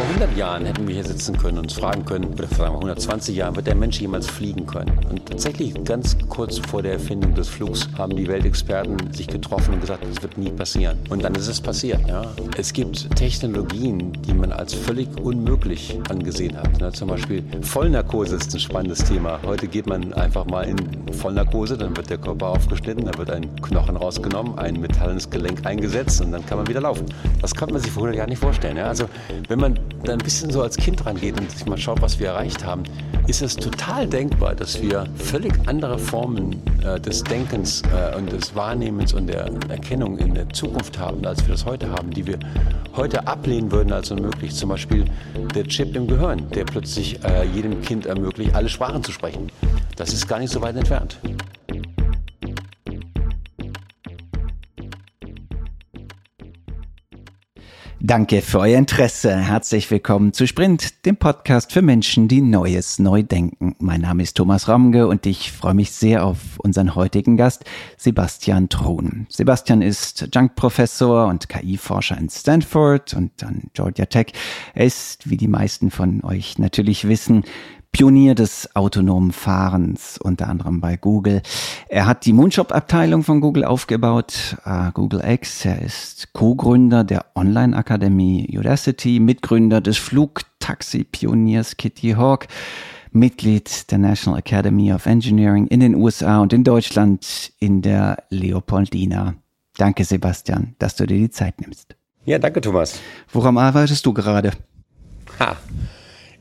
vor 100 Jahren hätten wir hier sitzen können und uns fragen können, oder vor 120 Jahren, wird der Mensch jemals fliegen können? Und tatsächlich ganz kurz vor der Erfindung des Flugs haben die Weltexperten sich getroffen und gesagt, das wird nie passieren. Und dann ist es passiert. Ja. Es gibt Technologien, die man als völlig unmöglich angesehen hat. Ne? Zum Beispiel Vollnarkose ist ein spannendes Thema. Heute geht man einfach mal in Vollnarkose, dann wird der Körper aufgeschnitten, dann wird ein Knochen rausgenommen, ein metallenes Gelenk eingesetzt und dann kann man wieder laufen. Das kann man sich vor 100 Jahren nicht vorstellen. Ja. Also wenn man da ein bisschen so als Kind rangeht und sich mal schaut, was wir erreicht haben, ist es total denkbar, dass wir völlig andere Formen äh, des Denkens äh, und des Wahrnehmens und der Erkennung in der Zukunft haben, als wir das heute haben, die wir heute ablehnen würden als unmöglich. Zum Beispiel der Chip im Gehirn, der plötzlich äh, jedem Kind ermöglicht, alle Sprachen zu sprechen. Das ist gar nicht so weit entfernt. Danke für euer Interesse. Herzlich willkommen zu Sprint, dem Podcast für Menschen, die Neues neu denken. Mein Name ist Thomas Ramge und ich freue mich sehr auf unseren heutigen Gast, Sebastian Thron. Sebastian ist Junk-Professor und KI-Forscher in Stanford und an Georgia Tech. Er ist, wie die meisten von euch natürlich wissen, Pionier des autonomen Fahrens, unter anderem bei Google. Er hat die Moonshop-Abteilung von Google aufgebaut, uh, Google X. Er ist Co-Gründer der Online-Akademie Udacity, Mitgründer des Flugtaxi-Pioniers Kitty Hawk, Mitglied der National Academy of Engineering in den USA und in Deutschland in der Leopoldina. Danke, Sebastian, dass du dir die Zeit nimmst. Ja, danke, Thomas. Woran arbeitest du gerade? Ha.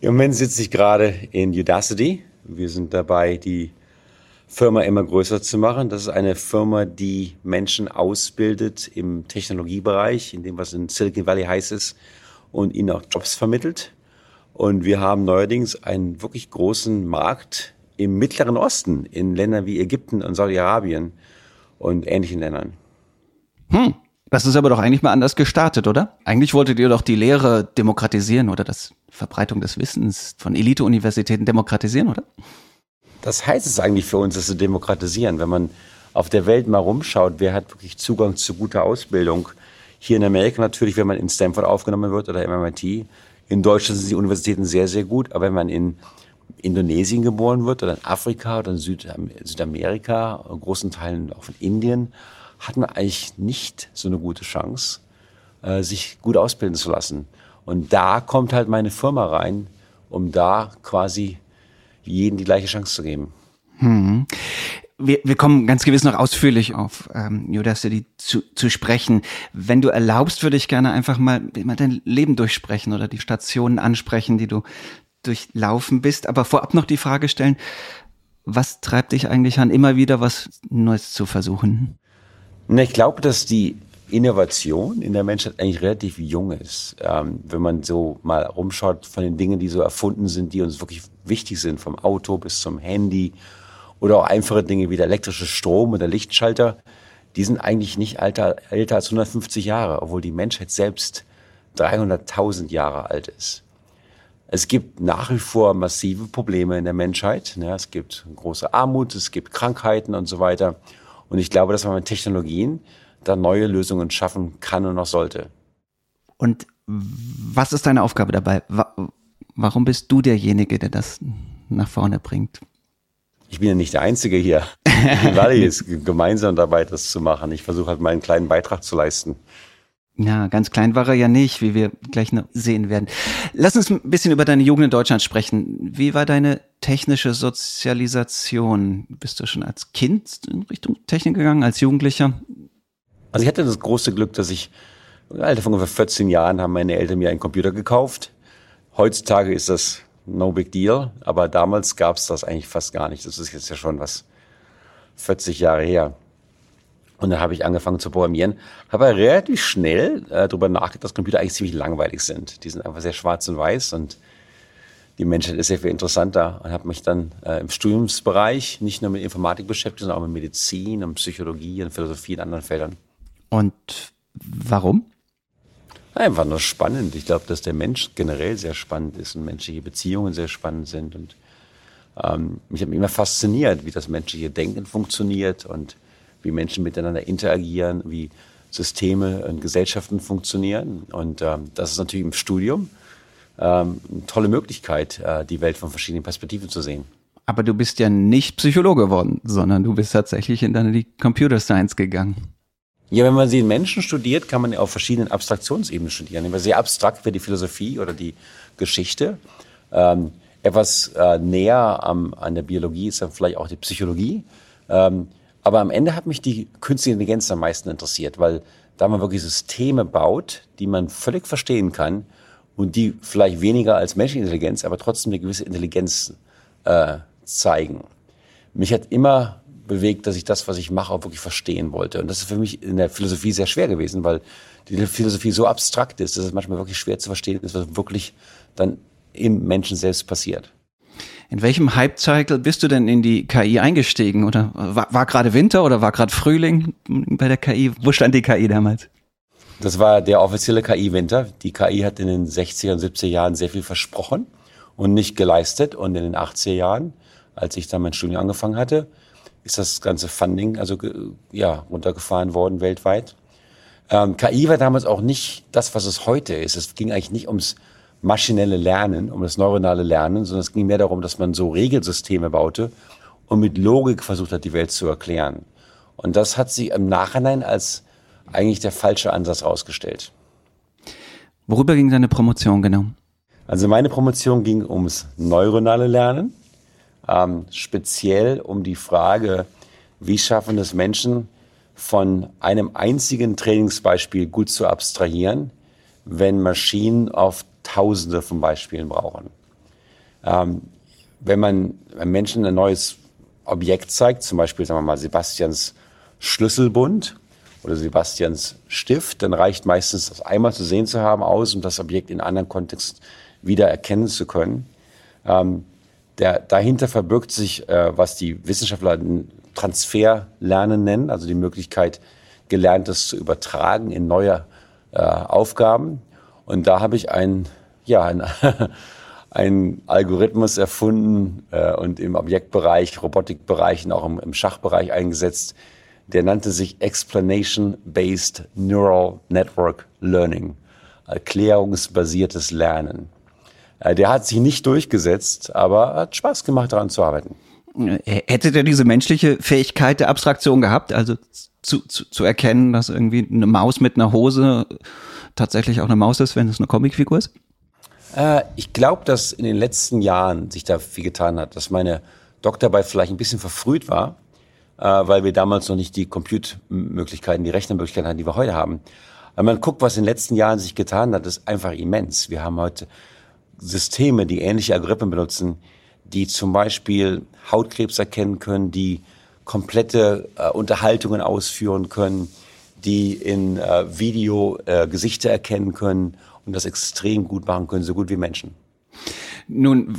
Im Moment sitze ich gerade in Udacity. Wir sind dabei, die Firma immer größer zu machen. Das ist eine Firma, die Menschen ausbildet im Technologiebereich, in dem, was in Silicon Valley heißt ist, und ihnen auch Jobs vermittelt. Und wir haben neuerdings einen wirklich großen Markt im Mittleren Osten, in Ländern wie Ägypten und Saudi-Arabien und ähnlichen Ländern. Hm. Das ist aber doch eigentlich mal anders gestartet, oder? Eigentlich wolltet ihr doch die Lehre demokratisieren oder das Verbreitung des Wissens von Elite-Universitäten demokratisieren, oder? Das heißt es eigentlich für uns, das zu demokratisieren. Wenn man auf der Welt mal rumschaut, wer hat wirklich Zugang zu guter Ausbildung? Hier in Amerika natürlich, wenn man in Stanford aufgenommen wird oder MIT. In Deutschland sind die Universitäten sehr, sehr gut. Aber wenn man in Indonesien geboren wird oder in Afrika oder in Südamerika, in großen Teilen auch in Indien, hat man eigentlich nicht so eine gute Chance, äh, sich gut ausbilden zu lassen. Und da kommt halt meine Firma rein, um da quasi jeden die gleiche Chance zu geben. Hm. Wir, wir kommen ganz gewiss noch ausführlich auf ähm, Udacity zu, zu sprechen. Wenn du erlaubst, würde ich gerne einfach mal, mal dein Leben durchsprechen oder die Stationen ansprechen, die du durchlaufen bist. Aber vorab noch die Frage stellen, was treibt dich eigentlich an, immer wieder was Neues zu versuchen? Ich glaube, dass die Innovation in der Menschheit eigentlich relativ jung ist. Ähm, wenn man so mal rumschaut von den Dingen, die so erfunden sind, die uns wirklich wichtig sind, vom Auto bis zum Handy oder auch einfache Dinge wie der elektrische Strom oder Lichtschalter, die sind eigentlich nicht alter, älter als 150 Jahre, obwohl die Menschheit selbst 300.000 Jahre alt ist. Es gibt nach wie vor massive Probleme in der Menschheit. Ja, es gibt große Armut, es gibt Krankheiten und so weiter. Und ich glaube, dass man mit Technologien da neue Lösungen schaffen kann und auch sollte. Und was ist deine Aufgabe dabei? Warum bist du derjenige, der das nach vorne bringt? Ich bin ja nicht der Einzige hier. Valley ist gemeinsam dabei, das zu machen. Ich versuche halt meinen kleinen Beitrag zu leisten. Ja, ganz klein war er ja nicht, wie wir gleich noch sehen werden. Lass uns ein bisschen über deine Jugend in Deutschland sprechen. Wie war deine technische Sozialisation? Bist du schon als Kind in Richtung Technik gegangen, als Jugendlicher? Also ich hatte das große Glück, dass ich im Alter von ungefähr 14 Jahren haben meine Eltern mir einen Computer gekauft. Heutzutage ist das no big deal, aber damals gab es das eigentlich fast gar nicht. Das ist jetzt ja schon was 40 Jahre her. Und dann habe ich angefangen zu programmieren, habe relativ schnell äh, darüber nachgedacht, dass Computer eigentlich ziemlich langweilig sind. Die sind einfach sehr schwarz und weiß und die Menschheit ist sehr viel interessanter und habe mich dann äh, im Studiumsbereich nicht nur mit Informatik beschäftigt, sondern auch mit Medizin und Psychologie und Philosophie in anderen Feldern. Und warum? Einfach nur spannend. Ich glaube, dass der Mensch generell sehr spannend ist und menschliche Beziehungen sehr spannend sind. Und ähm, mich hat mich immer fasziniert, wie das menschliche Denken funktioniert und wie Menschen miteinander interagieren, wie Systeme und Gesellschaften funktionieren. Und ähm, das ist natürlich im Studium ähm, eine tolle Möglichkeit, äh, die Welt von verschiedenen Perspektiven zu sehen. Aber du bist ja nicht Psychologe geworden, sondern du bist tatsächlich in deine Computer Science gegangen. Ja, wenn man sie in Menschen studiert, kann man ja auf verschiedenen Abstraktionsebenen studieren. Wenn sehr abstrakt wäre die Philosophie oder die Geschichte. Ähm, etwas äh, näher am, an der Biologie ist dann vielleicht auch die Psychologie. Ähm, aber am Ende hat mich die künstliche Intelligenz am meisten interessiert, weil da man wirklich Systeme baut, die man völlig verstehen kann und die vielleicht weniger als menschliche Intelligenz, aber trotzdem eine gewisse Intelligenz äh, zeigen. Mich hat immer bewegt, dass ich das, was ich mache, auch wirklich verstehen wollte. Und das ist für mich in der Philosophie sehr schwer gewesen, weil die Philosophie so abstrakt ist, dass es manchmal wirklich schwer zu verstehen ist, was wirklich dann im Menschen selbst passiert. In welchem Hype-Cycle bist du denn in die KI eingestiegen? Oder war, war gerade Winter oder war gerade Frühling bei der KI? Wo stand die KI damals? Das war der offizielle KI-Winter. Die KI hat in den 60er und 70er Jahren sehr viel versprochen und nicht geleistet. Und in den 80er Jahren, als ich dann mein Studium angefangen hatte, ist das ganze Funding also ja runtergefahren worden weltweit. Ähm, KI war damals auch nicht das, was es heute ist. Es ging eigentlich nicht ums maschinelle Lernen, um das neuronale Lernen, sondern es ging mehr darum, dass man so Regelsysteme baute und mit Logik versucht hat, die Welt zu erklären. Und das hat sich im Nachhinein als eigentlich der falsche Ansatz herausgestellt. Worüber ging deine Promotion genau? Also meine Promotion ging ums neuronale Lernen, ähm, speziell um die Frage, wie schaffen es Menschen, von einem einzigen Trainingsbeispiel gut zu abstrahieren, wenn Maschinen auf Tausende von Beispielen brauchen. Ähm, wenn man Menschen ein neues Objekt zeigt, zum Beispiel sagen wir mal Sebastians Schlüsselbund oder Sebastians Stift, dann reicht meistens das einmal zu sehen zu haben aus, um das Objekt in einem anderen Kontext wieder erkennen zu können. Ähm, der, dahinter verbirgt sich, äh, was die Wissenschaftler Transferlernen nennen, also die Möglichkeit, Gelerntes zu übertragen in neue äh, Aufgaben. Und da habe ich ein, ja, ein, einen Algorithmus erfunden äh, und im Objektbereich, Robotikbereich und auch im, im Schachbereich eingesetzt. Der nannte sich Explanation-Based Neural Network Learning, erklärungsbasiertes Lernen. Äh, der hat sich nicht durchgesetzt, aber hat Spaß gemacht, daran zu arbeiten. Hätte der diese menschliche Fähigkeit der Abstraktion gehabt, also zu, zu, zu erkennen, dass irgendwie eine Maus mit einer Hose tatsächlich auch eine Maus ist, wenn es eine Comicfigur ist? Äh, ich glaube, dass in den letzten Jahren sich da viel getan hat, dass meine Doktorarbeit vielleicht ein bisschen verfrüht war, äh, weil wir damals noch nicht die Compute-Möglichkeiten, die Rechnermöglichkeiten hatten, die wir heute haben. Wenn man guckt, was in den letzten Jahren sich getan hat, ist einfach immens. Wir haben heute Systeme, die ähnliche Algorithmen benutzen, die zum Beispiel Hautkrebs erkennen können, die komplette äh, Unterhaltungen ausführen können, die in äh, Video äh, Gesichter erkennen können und das extrem gut machen können, so gut wie Menschen. Nun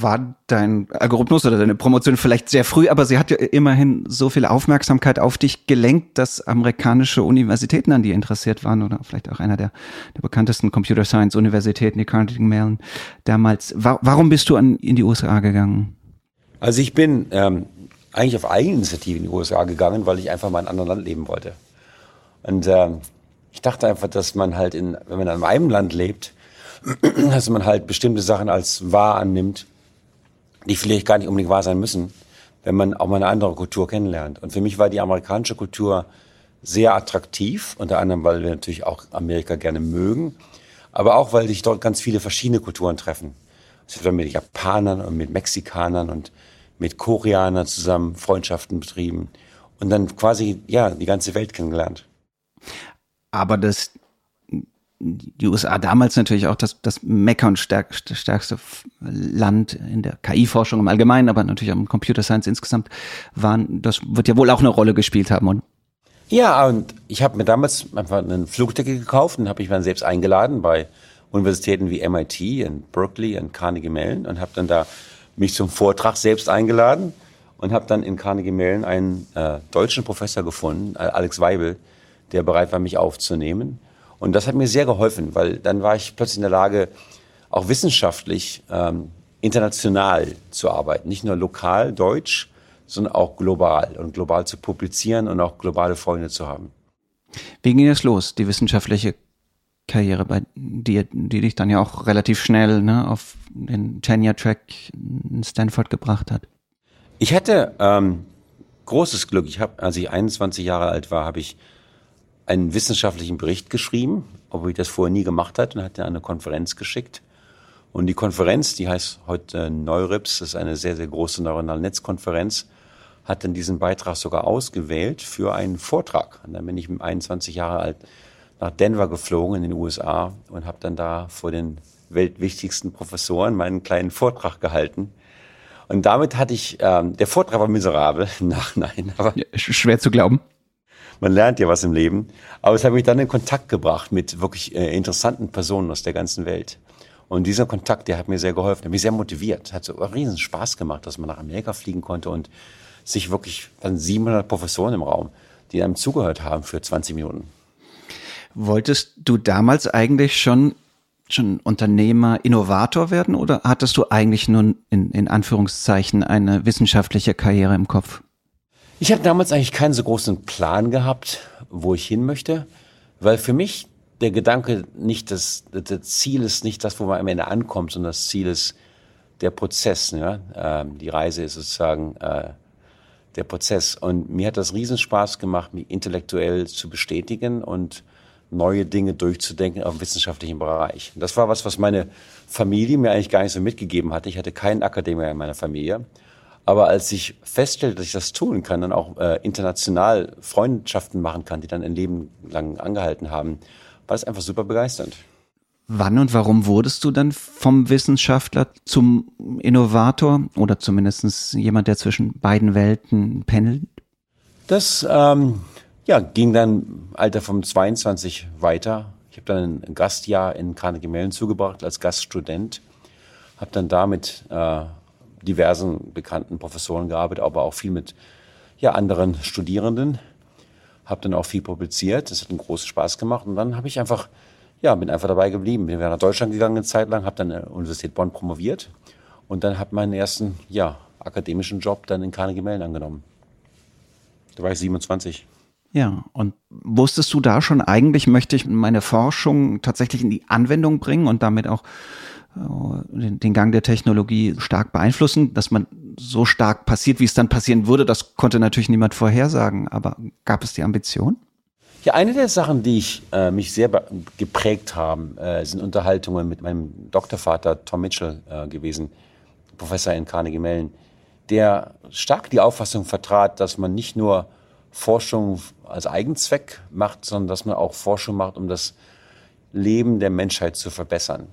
war dein Algorithmus oder deine Promotion vielleicht sehr früh, aber sie hat ja immerhin so viel Aufmerksamkeit auf dich gelenkt, dass amerikanische Universitäten an dir interessiert waren oder vielleicht auch einer der, der bekanntesten Computer Science Universitäten, die Carnegie Mellon damals. warum bist du an, in die USA gegangen? Also ich bin ähm, eigentlich auf Eigeninitiative in die USA gegangen, weil ich einfach mal in einem anderen Land leben wollte. Und ähm, ich dachte einfach, dass man halt in, wenn man in einem Land lebt, dass man halt bestimmte Sachen als wahr annimmt, die vielleicht gar nicht unbedingt wahr sein müssen, wenn man auch mal eine andere Kultur kennenlernt. Und für mich war die amerikanische Kultur sehr attraktiv, unter anderem, weil wir natürlich auch Amerika gerne mögen, aber auch, weil sich dort ganz viele verschiedene Kulturen treffen. Ich habe mit Japanern und mit Mexikanern und mit Koreanern zusammen Freundschaften betrieben und dann quasi, ja, die ganze Welt kennengelernt. Aber das die USA damals natürlich auch das, das Mecker und stärk, stärkste Land in der KI-Forschung im Allgemeinen, aber natürlich auch im Computer Science insgesamt waren, das wird ja wohl auch eine Rolle gespielt haben, oder? Ja, und ich habe mir damals einfach einen Flugticket gekauft und habe mich dann selbst eingeladen bei Universitäten wie MIT und Berkeley und Carnegie Mellon und habe dann da mich zum Vortrag selbst eingeladen und habe dann in Carnegie Mellon einen äh, deutschen Professor gefunden, Alex Weibel, der bereit war, mich aufzunehmen. Und das hat mir sehr geholfen, weil dann war ich plötzlich in der Lage, auch wissenschaftlich ähm, international zu arbeiten. Nicht nur lokal, deutsch, sondern auch global und global zu publizieren und auch globale Freunde zu haben. Wie ging das los, die wissenschaftliche Karriere bei dir, die dich dann ja auch relativ schnell ne, auf den Tenure-Track in Stanford gebracht hat. Ich hatte ähm, großes Glück. Ich habe, als ich 21 Jahre alt war, habe ich einen wissenschaftlichen Bericht geschrieben, obwohl ich das vorher nie gemacht hatte, und hatte eine Konferenz geschickt. Und die Konferenz, die heißt heute Neurips, das ist eine sehr, sehr große neuronale Netzkonferenz, hat dann diesen Beitrag sogar ausgewählt für einen Vortrag. Und dann bin ich mit 21 Jahre alt nach Denver geflogen in den USA und habe dann da vor den weltwichtigsten Professoren meinen kleinen Vortrag gehalten. Und damit hatte ich, ähm, der Vortrag war miserabel, nein, aber ja, schwer zu glauben. Man lernt ja was im Leben. Aber es hat mich dann in Kontakt gebracht mit wirklich äh, interessanten Personen aus der ganzen Welt. Und dieser Kontakt, der hat mir sehr geholfen, hat mich sehr motiviert, hat so riesen Spaß gemacht, dass man nach Amerika fliegen konnte und sich wirklich, dann 700 Professoren im Raum, die einem zugehört haben für 20 Minuten. Wolltest du damals eigentlich schon schon Unternehmer, Innovator werden oder hattest du eigentlich nur in, in Anführungszeichen eine wissenschaftliche Karriere im Kopf? Ich habe damals eigentlich keinen so großen Plan gehabt, wo ich hin möchte, weil für mich der Gedanke nicht das, das Ziel ist nicht das, wo man am Ende ankommt, sondern das Ziel ist der Prozess. Ja? Ähm, die Reise ist sozusagen äh, der Prozess. Und mir hat das Riesenspaß gemacht, mich intellektuell zu bestätigen und neue Dinge durchzudenken auf dem wissenschaftlichen Bereich. Das war was, was meine Familie mir eigentlich gar nicht so mitgegeben hatte. Ich hatte keinen Akademiker in meiner Familie. Aber als ich feststellte, dass ich das tun kann, dann auch äh, international Freundschaften machen kann, die dann ein Leben lang angehalten haben, war das einfach super begeisternd. Wann und warum wurdest du dann vom Wissenschaftler zum Innovator oder zumindest jemand, der zwischen beiden Welten pendelt? Das ähm, ja, ging dann Alter vom 22 weiter. Ich habe dann ein Gastjahr in Carnegie Mellon zugebracht als Gaststudent. Habe dann da mit äh, diversen bekannten Professoren gearbeitet, aber auch viel mit ja, anderen Studierenden habe dann auch viel publiziert. Das hat einen großen Spaß gemacht. Und dann habe ich einfach, ja, bin einfach dabei geblieben. Bin nach Deutschland gegangen eine Zeit lang, habe dann an der Universität Bonn promoviert und dann habe meinen ersten, ja, akademischen Job dann in Carnegie Mellon angenommen. Da war ich 27. Ja, und wusstest du da schon, eigentlich möchte ich meine Forschung tatsächlich in die Anwendung bringen und damit auch äh, den Gang der Technologie stark beeinflussen, dass man so stark passiert, wie es dann passieren würde, das konnte natürlich niemand vorhersagen. Aber gab es die Ambition? Ja, eine der Sachen, die ich, äh, mich sehr geprägt haben, äh, sind Unterhaltungen mit meinem Doktorvater Tom Mitchell äh, gewesen, Professor in Carnegie Mellon, der stark die Auffassung vertrat, dass man nicht nur Forschung als Eigenzweck macht, sondern dass man auch Forschung macht, um das Leben der Menschheit zu verbessern.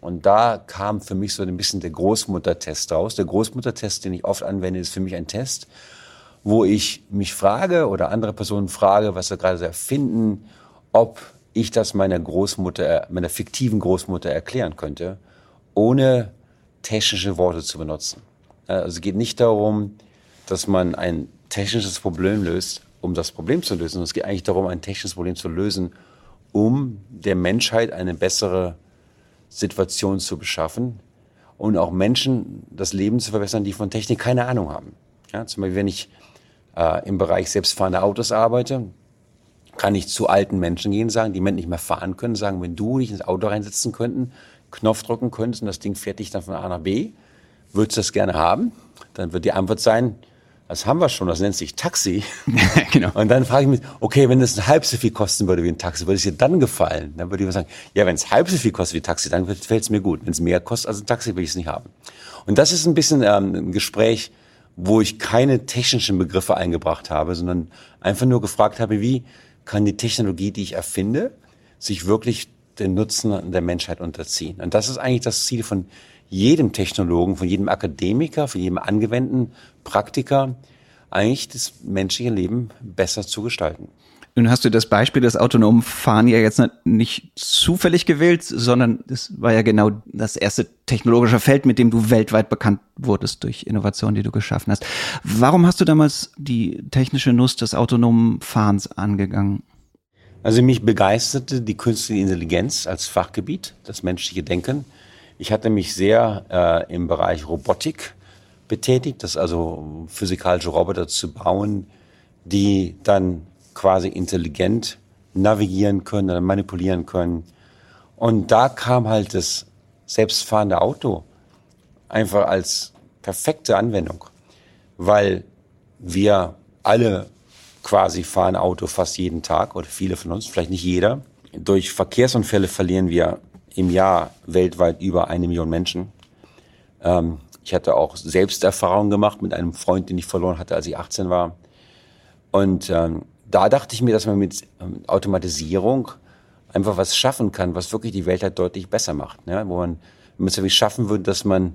Und da kam für mich so ein bisschen der Großmuttertest raus. Der Großmuttertest, den ich oft anwende, ist für mich ein Test, wo ich mich frage oder andere Personen frage, was sie gerade erfinden, ob ich das meiner Großmutter, meiner fiktiven Großmutter erklären könnte, ohne technische Worte zu benutzen. Also es geht nicht darum, dass man ein technisches Problem löst, um das Problem zu lösen, es geht eigentlich darum, ein technisches Problem zu lösen, um der Menschheit eine bessere Situation zu beschaffen und auch Menschen das Leben zu verbessern, die von Technik keine Ahnung haben. Ja, zum Beispiel, wenn ich äh, im Bereich selbstfahrender Autos arbeite, kann ich zu alten Menschen gehen, sagen, die nicht mehr fahren können, sagen, wenn du dich ins Auto reinsetzen könnten, Knopf drücken könntest und das Ding fährt dich dann von A nach B, würdest du das gerne haben? Dann wird die Antwort sein, das haben wir schon, das nennt sich Taxi. genau. Und dann frage ich mich, okay, wenn das halb so viel kosten würde wie ein Taxi, würde es dir dann gefallen? Dann würde ich sagen, ja, wenn es halb so viel kostet wie ein Taxi, dann fällt es mir gut. Wenn es mehr kostet als ein Taxi, will ich es nicht haben. Und das ist ein bisschen ähm, ein Gespräch, wo ich keine technischen Begriffe eingebracht habe, sondern einfach nur gefragt habe, wie kann die Technologie, die ich erfinde, sich wirklich den Nutzen der Menschheit unterziehen. Und das ist eigentlich das Ziel von jedem Technologen, von jedem Akademiker, von jedem angewandten Praktiker, eigentlich das menschliche Leben besser zu gestalten. Nun hast du das Beispiel des autonomen Fahren ja jetzt nicht zufällig gewählt, sondern es war ja genau das erste technologische Feld, mit dem du weltweit bekannt wurdest durch Innovationen, die du geschaffen hast. Warum hast du damals die technische Nuss des autonomen Fahrens angegangen? Also mich begeisterte die künstliche Intelligenz als Fachgebiet, das menschliche Denken. Ich hatte mich sehr äh, im Bereich Robotik betätigt, das also physikalische Roboter zu bauen, die dann quasi intelligent navigieren können oder manipulieren können, Und da kam halt das selbstfahrende Auto einfach als perfekte Anwendung, weil wir alle quasi fahren Auto fast jeden Tag oder viele von uns, vielleicht nicht jeder. Durch Verkehrsunfälle verlieren wir im Jahr weltweit über eine Million Menschen. Ähm, ich hatte auch selbst Erfahrungen gemacht mit einem Freund, den ich verloren hatte, als ich 18 war. Und ähm, da dachte ich mir, dass man mit ähm, Automatisierung einfach was schaffen kann, was wirklich die Welt halt deutlich besser macht. Ne? Wo man, wenn man es wirklich schaffen würde, dass man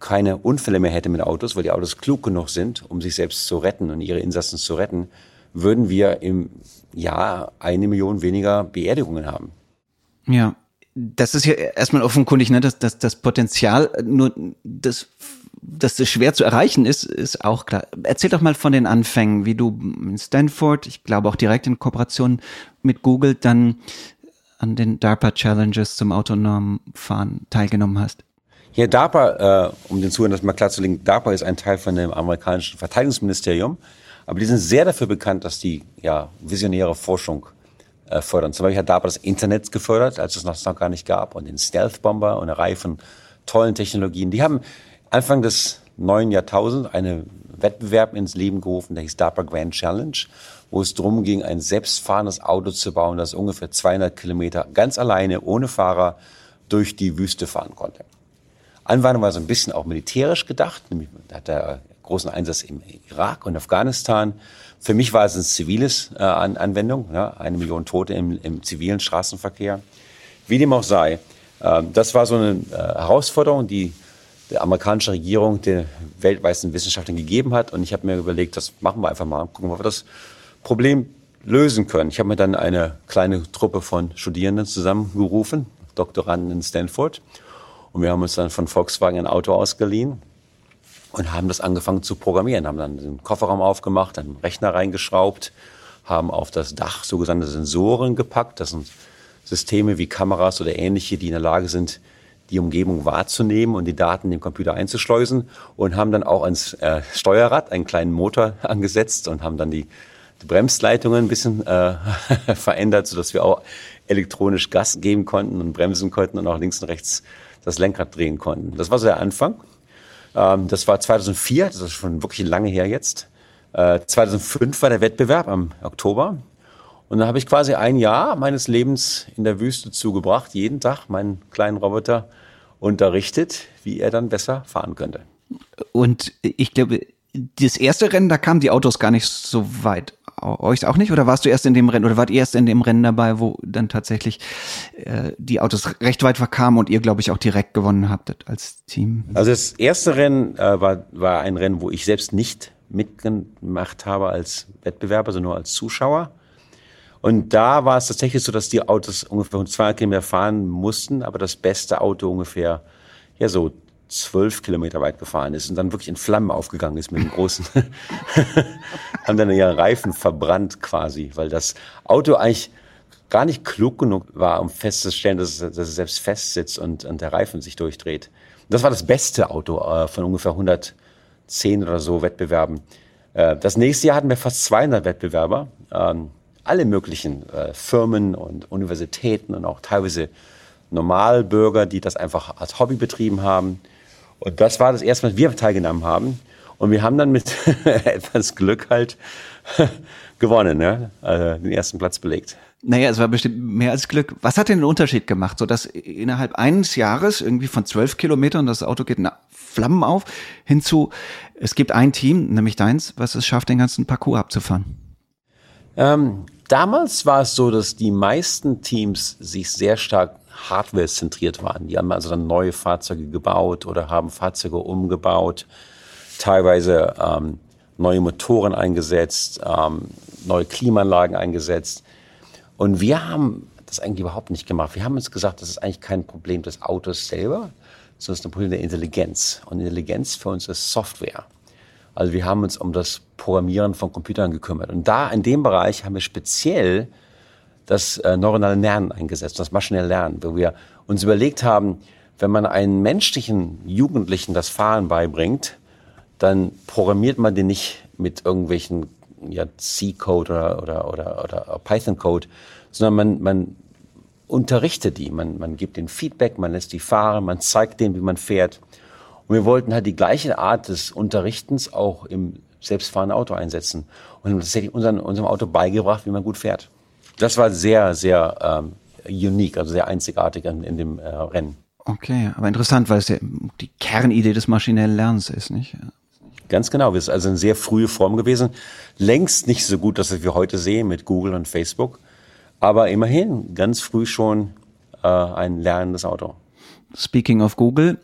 keine Unfälle mehr hätte mit Autos, weil die Autos klug genug sind, um sich selbst zu retten und ihre Insassen zu retten, würden wir im Jahr eine Million weniger Beerdigungen haben. Ja, das ist ja erstmal offenkundig, ne, dass, dass das Potenzial nur das dass das schwer zu erreichen ist, ist auch klar. Erzähl doch mal von den Anfängen, wie du in Stanford, ich glaube auch direkt in Kooperation mit Google, dann an den DARPA Challenges zum autonomen Fahren teilgenommen hast. Hier DARPA, äh, um den Zuhörern das mal klarzulegen, DARPA ist ein Teil von dem amerikanischen Verteidigungsministerium, aber die sind sehr dafür bekannt, dass die ja visionäre Forschung äh, fördern. Zum Beispiel hat DARPA das Internet gefördert, als es noch, gar nicht gab, und den Stealth Bomber und eine Reihe von tollen Technologien. Die haben Anfang des neuen Jahrtausends einen Wettbewerb ins Leben gerufen, der hieß DARPA Grand Challenge, wo es darum ging, ein selbstfahrendes Auto zu bauen, das ungefähr 200 Kilometer ganz alleine, ohne Fahrer, durch die Wüste fahren konnte. Anwendung war so ein bisschen auch militärisch gedacht, nämlich hat er großen Einsatz im Irak und Afghanistan. Für mich war es ein ziviles äh, Anwendung, ja, eine Million Tote im, im zivilen Straßenverkehr. Wie dem auch sei, äh, das war so eine äh, Herausforderung, die der amerikanische Regierung den weltweiten Wissenschaftlern gegeben hat. Und ich habe mir überlegt, das machen wir einfach mal, gucken, ob wir das Problem lösen können. Ich habe mir dann eine kleine Truppe von Studierenden zusammengerufen, Doktoranden in Stanford. Und wir haben uns dann von Volkswagen ein Auto ausgeliehen und haben das angefangen zu programmieren, haben dann den Kofferraum aufgemacht, einen Rechner reingeschraubt, haben auf das Dach sogenannte Sensoren gepackt. Das sind Systeme wie Kameras oder ähnliche, die in der Lage sind, die Umgebung wahrzunehmen und die Daten in den Computer einzuschleusen und haben dann auch ans äh, Steuerrad einen kleinen Motor angesetzt und haben dann die, die Bremsleitungen ein bisschen äh, verändert, sodass wir auch elektronisch Gas geben konnten und bremsen konnten und auch links und rechts das Lenkrad drehen konnten. Das war so der Anfang. Ähm, das war 2004, das ist schon wirklich lange her jetzt. Äh, 2005 war der Wettbewerb am Oktober. Und dann habe ich quasi ein Jahr meines Lebens in der Wüste zugebracht, jeden Tag meinen kleinen Roboter unterrichtet, wie er dann besser fahren könnte. Und ich glaube, das erste Rennen, da kamen die Autos gar nicht so weit. Euch auch nicht? Oder warst du erst in dem Rennen oder wart ihr erst in dem Rennen dabei, wo dann tatsächlich äh, die Autos recht weit verkamen und ihr, glaube ich, auch direkt gewonnen habtet als Team? Also das erste Rennen äh, war, war ein Rennen, wo ich selbst nicht mitgemacht habe als Wettbewerber, sondern nur als Zuschauer. Und da war es tatsächlich so, dass die Autos ungefähr 200 Kilometer fahren mussten, aber das beste Auto ungefähr, ja so zwölf Kilometer weit gefahren ist und dann wirklich in Flammen aufgegangen ist mit dem großen, haben dann ihre Reifen verbrannt quasi, weil das Auto eigentlich gar nicht klug genug war, um festzustellen, dass es, dass es selbst fest sitzt und, und der Reifen sich durchdreht. Das war das beste Auto äh, von ungefähr 110 oder so Wettbewerben. Äh, das nächste Jahr hatten wir fast 200 Wettbewerber. Ähm, alle möglichen äh, Firmen und Universitäten und auch teilweise Normalbürger, die das einfach als Hobby betrieben haben. Und das war das erste Mal, dass wir teilgenommen haben. Und wir haben dann mit etwas Glück halt gewonnen, ne? also den ersten Platz belegt. Naja, es war bestimmt mehr als Glück. Was hat denn den Unterschied gemacht, so dass innerhalb eines Jahres irgendwie von zwölf Kilometern das Auto geht nach Flammen auf, hinzu, es gibt ein Team, nämlich deins, was es schafft, den ganzen Parcours abzufahren? Ähm, damals war es so, dass die meisten Teams sich sehr stark Hardware-zentriert waren. Die haben also dann neue Fahrzeuge gebaut oder haben Fahrzeuge umgebaut, teilweise ähm, neue Motoren eingesetzt, ähm, neue Klimaanlagen eingesetzt. Und wir haben das eigentlich überhaupt nicht gemacht. Wir haben uns gesagt, das ist eigentlich kein Problem des Autos selber, sondern es ist ein Problem der Intelligenz. Und Intelligenz für uns ist Software. Also wir haben uns um das Programmieren von Computern gekümmert. Und da in dem Bereich haben wir speziell das äh, neuronale Lernen eingesetzt, das maschinelle Lernen, wo wir uns überlegt haben, wenn man einen menschlichen Jugendlichen das Fahren beibringt, dann programmiert man den nicht mit irgendwelchen ja, C-Code oder, oder, oder, oder Python-Code, sondern man, man unterrichtet die. Man, man gibt den Feedback, man lässt die fahren, man zeigt denen, wie man fährt. Und wir wollten halt die gleiche Art des Unterrichtens auch im selbstfahrenden Auto einsetzen und haben tatsächlich unseren, unserem Auto beigebracht, wie man gut fährt. Das war sehr, sehr ähm, unique, also sehr einzigartig in, in dem äh, Rennen. Okay, aber interessant, weil es ja die Kernidee des maschinellen Lernens ist, nicht? Ganz genau. Wir sind also eine sehr frühe Form gewesen. Längst nicht so gut, dass wir heute sehen mit Google und Facebook. Aber immerhin ganz früh schon äh, ein lernendes Auto. Speaking of Google,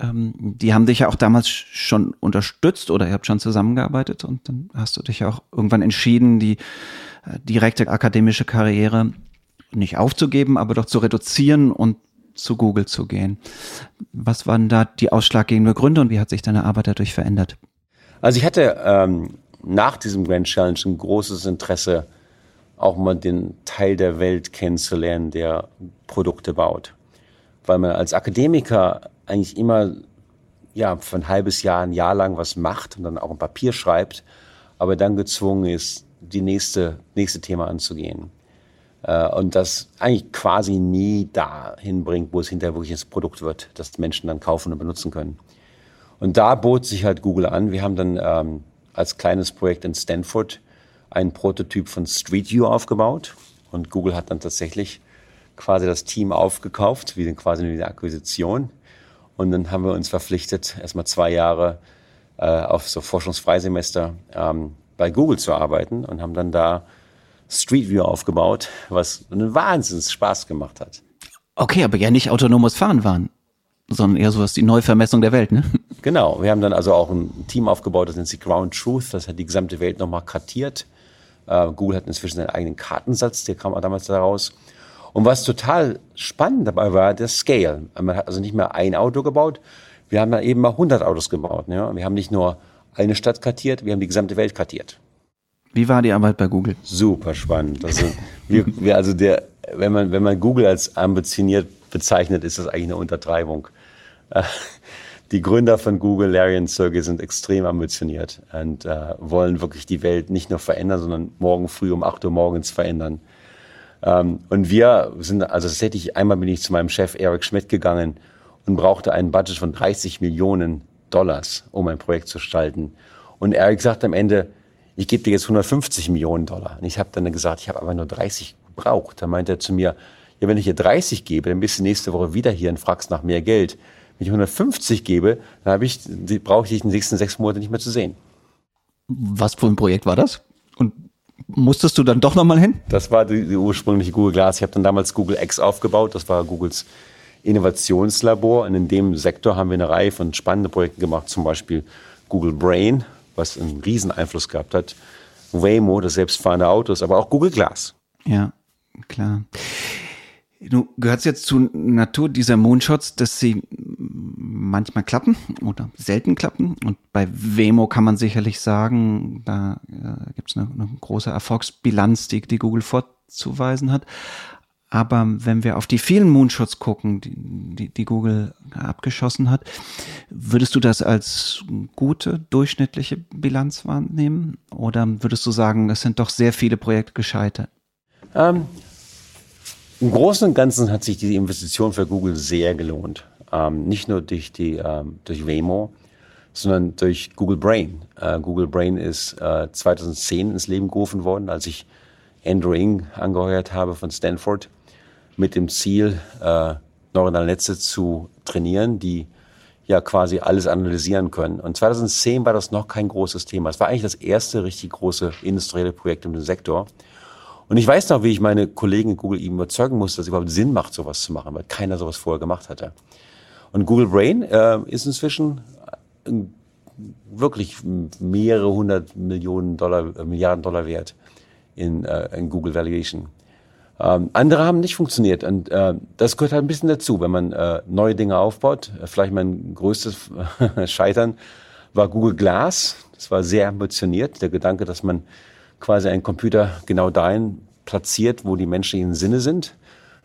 ähm, die haben dich ja auch damals schon unterstützt oder ihr habt schon zusammengearbeitet und dann hast du dich ja auch irgendwann entschieden, die direkte akademische Karriere nicht aufzugeben, aber doch zu reduzieren und zu Google zu gehen. Was waren da die ausschlaggebenden Gründe und wie hat sich deine Arbeit dadurch verändert? Also ich hatte ähm, nach diesem Grand Challenge ein großes Interesse auch mal den Teil der Welt kennenzulernen, der Produkte baut. Weil man als Akademiker eigentlich immer ja, für ein halbes Jahr, ein Jahr lang was macht und dann auch ein Papier schreibt, aber dann gezwungen ist, die nächste, nächste Thema anzugehen. Äh, und das eigentlich quasi nie dahin bringt, wo es hinterher wirklich ein Produkt wird, das Menschen dann kaufen und benutzen können. Und da bot sich halt Google an. Wir haben dann ähm, als kleines Projekt in Stanford einen Prototyp von Street View aufgebaut und Google hat dann tatsächlich quasi das Team aufgekauft, wie quasi eine Akquisition. Und dann haben wir uns verpflichtet, erstmal zwei Jahre äh, auf so Forschungsfreisemester ähm, bei Google zu arbeiten und haben dann da Street View aufgebaut, was einen Wahnsinns Spaß gemacht hat. Okay, aber ja nicht autonomes Fahren waren, sondern eher sowas die Neuvermessung der Welt, ne? Genau. Wir haben dann also auch ein Team aufgebaut, das nennt sich Ground Truth, das hat die gesamte Welt nochmal kartiert äh, Google hat inzwischen seinen eigenen Kartensatz, der kam auch damals daraus. Und was total spannend dabei war, der Scale. Man hat also nicht mehr ein Auto gebaut, wir haben dann eben mal 100 Autos gebaut. Ja? Wir haben nicht nur eine Stadt kartiert, wir haben die gesamte Welt kartiert. Wie war die Arbeit bei Google? Super spannend. Also, wir, wir, also der, wenn man, wenn man Google als ambitioniert bezeichnet, ist das eigentlich eine Untertreibung. Äh, die Gründer von Google, Larry und Sergey, sind extrem ambitioniert und äh, wollen wirklich die Welt nicht nur verändern, sondern morgen früh um 8 Uhr morgens verändern. Ähm, und wir sind, also tatsächlich, einmal bin ich zu meinem Chef Eric Schmidt gegangen und brauchte ein Budget von 30 Millionen Dollars, um ein Projekt zu gestalten. Und Eric sagt am Ende, ich gebe dir jetzt 150 Millionen Dollar. Und ich habe dann gesagt, ich habe aber nur 30 gebraucht. Da meinte er zu mir, ja, wenn ich dir 30 gebe, dann bist du nächste Woche wieder hier und fragst nach mehr Geld. Wenn ich 150 gebe, dann habe ich, brauche ich dich in den nächsten sechs Monaten nicht mehr zu sehen. Was für ein Projekt war das? Und musstest du dann doch nochmal hin? Das war die, die ursprüngliche Google Glass. Ich habe dann damals Google X aufgebaut. Das war Googles Innovationslabor. Und in dem Sektor haben wir eine Reihe von spannenden Projekten gemacht. Zum Beispiel Google Brain, was einen riesen Einfluss gehabt hat. Waymo, das selbstfahrende Autos, aber auch Google Glass. Ja, klar. Du gehörst jetzt zur Natur dieser Moonshots, dass sie manchmal klappen oder selten klappen. Und bei Wemo kann man sicherlich sagen, da äh, gibt es eine, eine, große Erfolgsbilanz, die, die Google vorzuweisen hat. Aber wenn wir auf die vielen Moonshots gucken, die, die, die Google abgeschossen hat, würdest du das als gute, durchschnittliche Bilanz wahrnehmen? Oder würdest du sagen, es sind doch sehr viele Projekte gescheitert? Ähm, im Großen und Ganzen hat sich diese Investition für Google sehr gelohnt. Ähm, nicht nur durch, die, ähm, durch Waymo, sondern durch Google Brain. Äh, Google Brain ist äh, 2010 ins Leben gerufen worden, als ich Andrew Ng angeheuert habe von Stanford mit dem Ziel, äh, neuronale Netze zu trainieren, die ja quasi alles analysieren können. Und 2010 war das noch kein großes Thema. Es war eigentlich das erste richtig große industrielle Projekt im Sektor. Und ich weiß noch, wie ich meine Kollegen in Google eben überzeugen musste, dass es überhaupt Sinn macht, sowas zu machen, weil keiner sowas vorher gemacht hatte. Und Google Brain äh, ist inzwischen wirklich mehrere hundert Millionen Dollar, äh, Milliarden Dollar wert in, äh, in Google Valuation. Ähm, andere haben nicht funktioniert und äh, das gehört halt ein bisschen dazu, wenn man äh, neue Dinge aufbaut. Vielleicht mein größtes Scheitern war Google Glass. Das war sehr ambitioniert, der Gedanke, dass man quasi einen Computer genau dahin platziert, wo die menschlichen Sinne sind.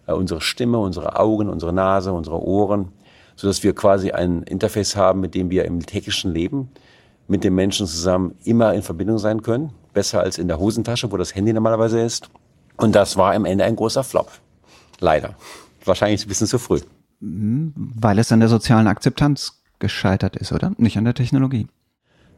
Äh, unsere Stimme, unsere Augen, unsere Nase, unsere Ohren, so dass wir quasi ein Interface haben, mit dem wir im täglichen Leben mit den Menschen zusammen immer in Verbindung sein können. Besser als in der Hosentasche, wo das Handy normalerweise ist. Und das war am Ende ein großer Flop. Leider. Wahrscheinlich ein bisschen zu früh. Mhm, weil es an der sozialen Akzeptanz gescheitert ist, oder? Nicht an der Technologie.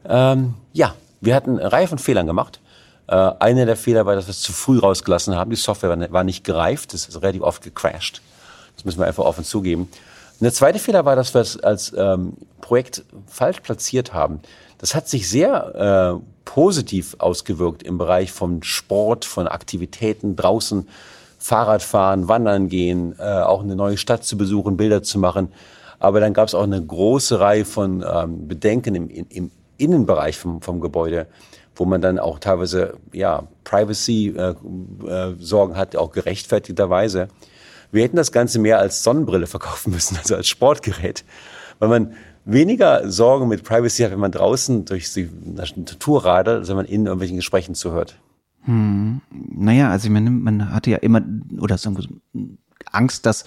Ähm, ja, wir hatten eine Reihe von Fehlern gemacht. Äh, einer der Fehler war, dass wir es zu früh rausgelassen haben. Die Software war nicht gereift, das ist relativ oft gecrashed. Das müssen wir einfach offen zugeben. Und der zweite Fehler war, dass wir es als ähm, Projekt falsch platziert haben. Das hat sich sehr äh, positiv ausgewirkt im Bereich von Sport, von Aktivitäten draußen, Fahrradfahren, Wandern gehen, äh, auch eine neue Stadt zu besuchen, Bilder zu machen. Aber dann gab es auch eine große Reihe von ähm, Bedenken im, im Innenbereich vom, vom Gebäude, wo man dann auch teilweise ja Privacy-Sorgen äh, äh, hat, auch gerechtfertigterweise. Wir hätten das Ganze mehr als Sonnenbrille verkaufen müssen, also als Sportgerät, weil man weniger Sorgen mit Privacy hat, wenn man draußen durch die Natur radelt, als wenn man in irgendwelchen Gesprächen zuhört. Hm. Naja, also meine, man hatte ja immer, oder so Angst, dass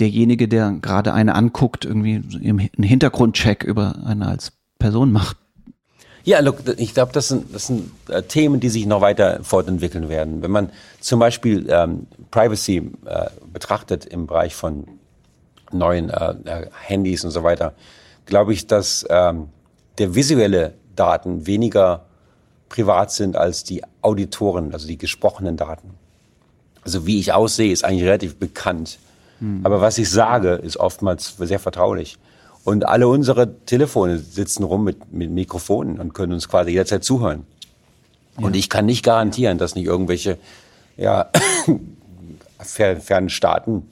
derjenige, der gerade eine anguckt, irgendwie einen Hintergrundcheck über eine als Person macht. Ja, look, ich glaube, das sind, das sind äh, Themen, die sich noch weiter fortentwickeln werden. Wenn man zum Beispiel ähm, Privacy äh, betrachtet im Bereich von neuen äh, äh Handys und so weiter, glaube ich, dass ähm, der visuelle Daten weniger privat sind als die Auditoren, also die gesprochenen Daten. Also wie ich aussehe, ist eigentlich relativ bekannt. Hm. Aber was ich sage, ist oftmals sehr vertraulich. Und alle unsere Telefone sitzen rum mit, mit Mikrofonen und können uns quasi jederzeit zuhören. Ja. Und ich kann nicht garantieren, dass nicht irgendwelche ja, fernen Staaten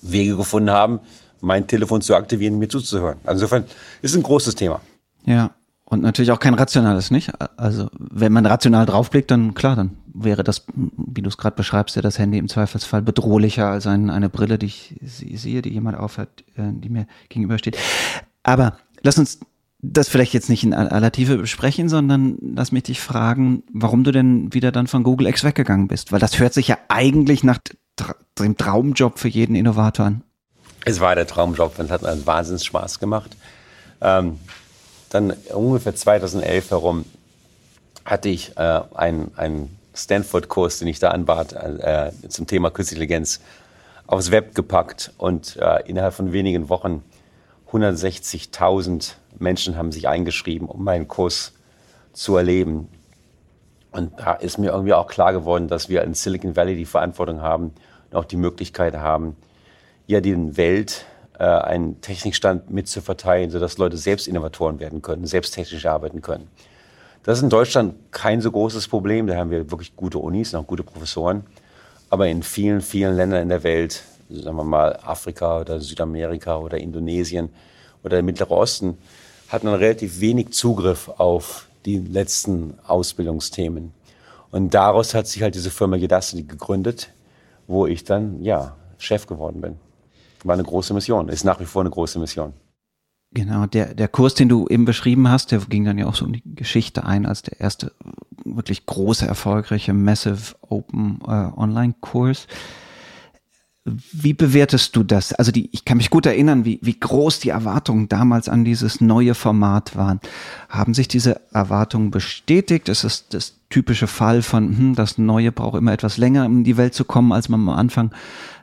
Wege gefunden haben, mein Telefon zu aktivieren, mir zuzuhören. Also insofern ist ein großes Thema. Ja, und natürlich auch kein rationales, nicht? Also wenn man rational draufblickt, dann klar, dann wäre das, wie du es gerade beschreibst, ja das Handy im Zweifelsfall bedrohlicher als ein, eine Brille, die ich sehe, die jemand aufhat, äh, die mir gegenübersteht. Aber lass uns das vielleicht jetzt nicht in aller Tiefe besprechen, sondern lass mich dich fragen, warum du denn wieder dann von Google X weggegangen bist. Weil das hört sich ja eigentlich nach dem Traumjob für jeden Innovator an. Es war der Traumjob und hat einen Wahnsinns Spaß gemacht. Ähm, dann ungefähr 2011 herum hatte ich äh, einen, einen Stanford-Kurs, den ich da anbat, äh, zum Thema Künstliche Intelligenz, aufs Web gepackt und äh, innerhalb von wenigen Wochen 160.000 Menschen haben sich eingeschrieben, um meinen Kurs zu erleben. Und da ist mir irgendwie auch klar geworden, dass wir in Silicon Valley die Verantwortung haben und auch die Möglichkeit haben, ja, die Welt äh, einen Technikstand mitzuverteilen, sodass Leute selbst Innovatoren werden können, selbst technisch arbeiten können. Das ist in Deutschland kein so großes Problem. Da haben wir wirklich gute Unis auch gute Professoren. Aber in vielen, vielen Ländern in der Welt, sagen wir mal Afrika oder Südamerika oder Indonesien oder der Mittlere Osten, hat man relativ wenig Zugriff auf die letzten Ausbildungsthemen. Und daraus hat sich halt diese Firma Gedacity gegründet, wo ich dann, ja, Chef geworden bin war eine große Mission, ist nach wie vor eine große Mission. Genau, der, der Kurs, den du eben beschrieben hast, der ging dann ja auch so in die Geschichte ein als der erste wirklich große, erfolgreiche Massive Open äh, Online-Kurs. Wie bewertest du das? Also die, ich kann mich gut erinnern, wie, wie groß die Erwartungen damals an dieses neue Format waren. Haben sich diese Erwartungen bestätigt? Ist es das typische Fall von, hm, das Neue braucht immer etwas länger, um in die Welt zu kommen, als man am Anfang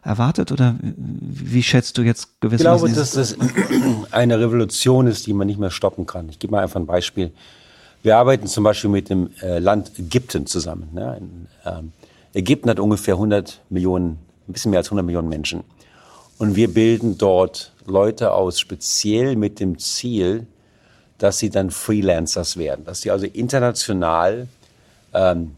erwartet? Oder wie schätzt du jetzt gewissermaßen? Ich glaube, dass das eine Revolution ist, die man nicht mehr stoppen kann. Ich gebe mal einfach ein Beispiel. Wir arbeiten zum Beispiel mit dem äh, Land Ägypten zusammen. Ne? Ähm, Ägypten hat ungefähr 100 Millionen ein bisschen mehr als 100 Millionen Menschen. Und wir bilden dort Leute aus, speziell mit dem Ziel, dass sie dann Freelancers werden, dass sie also international ähm,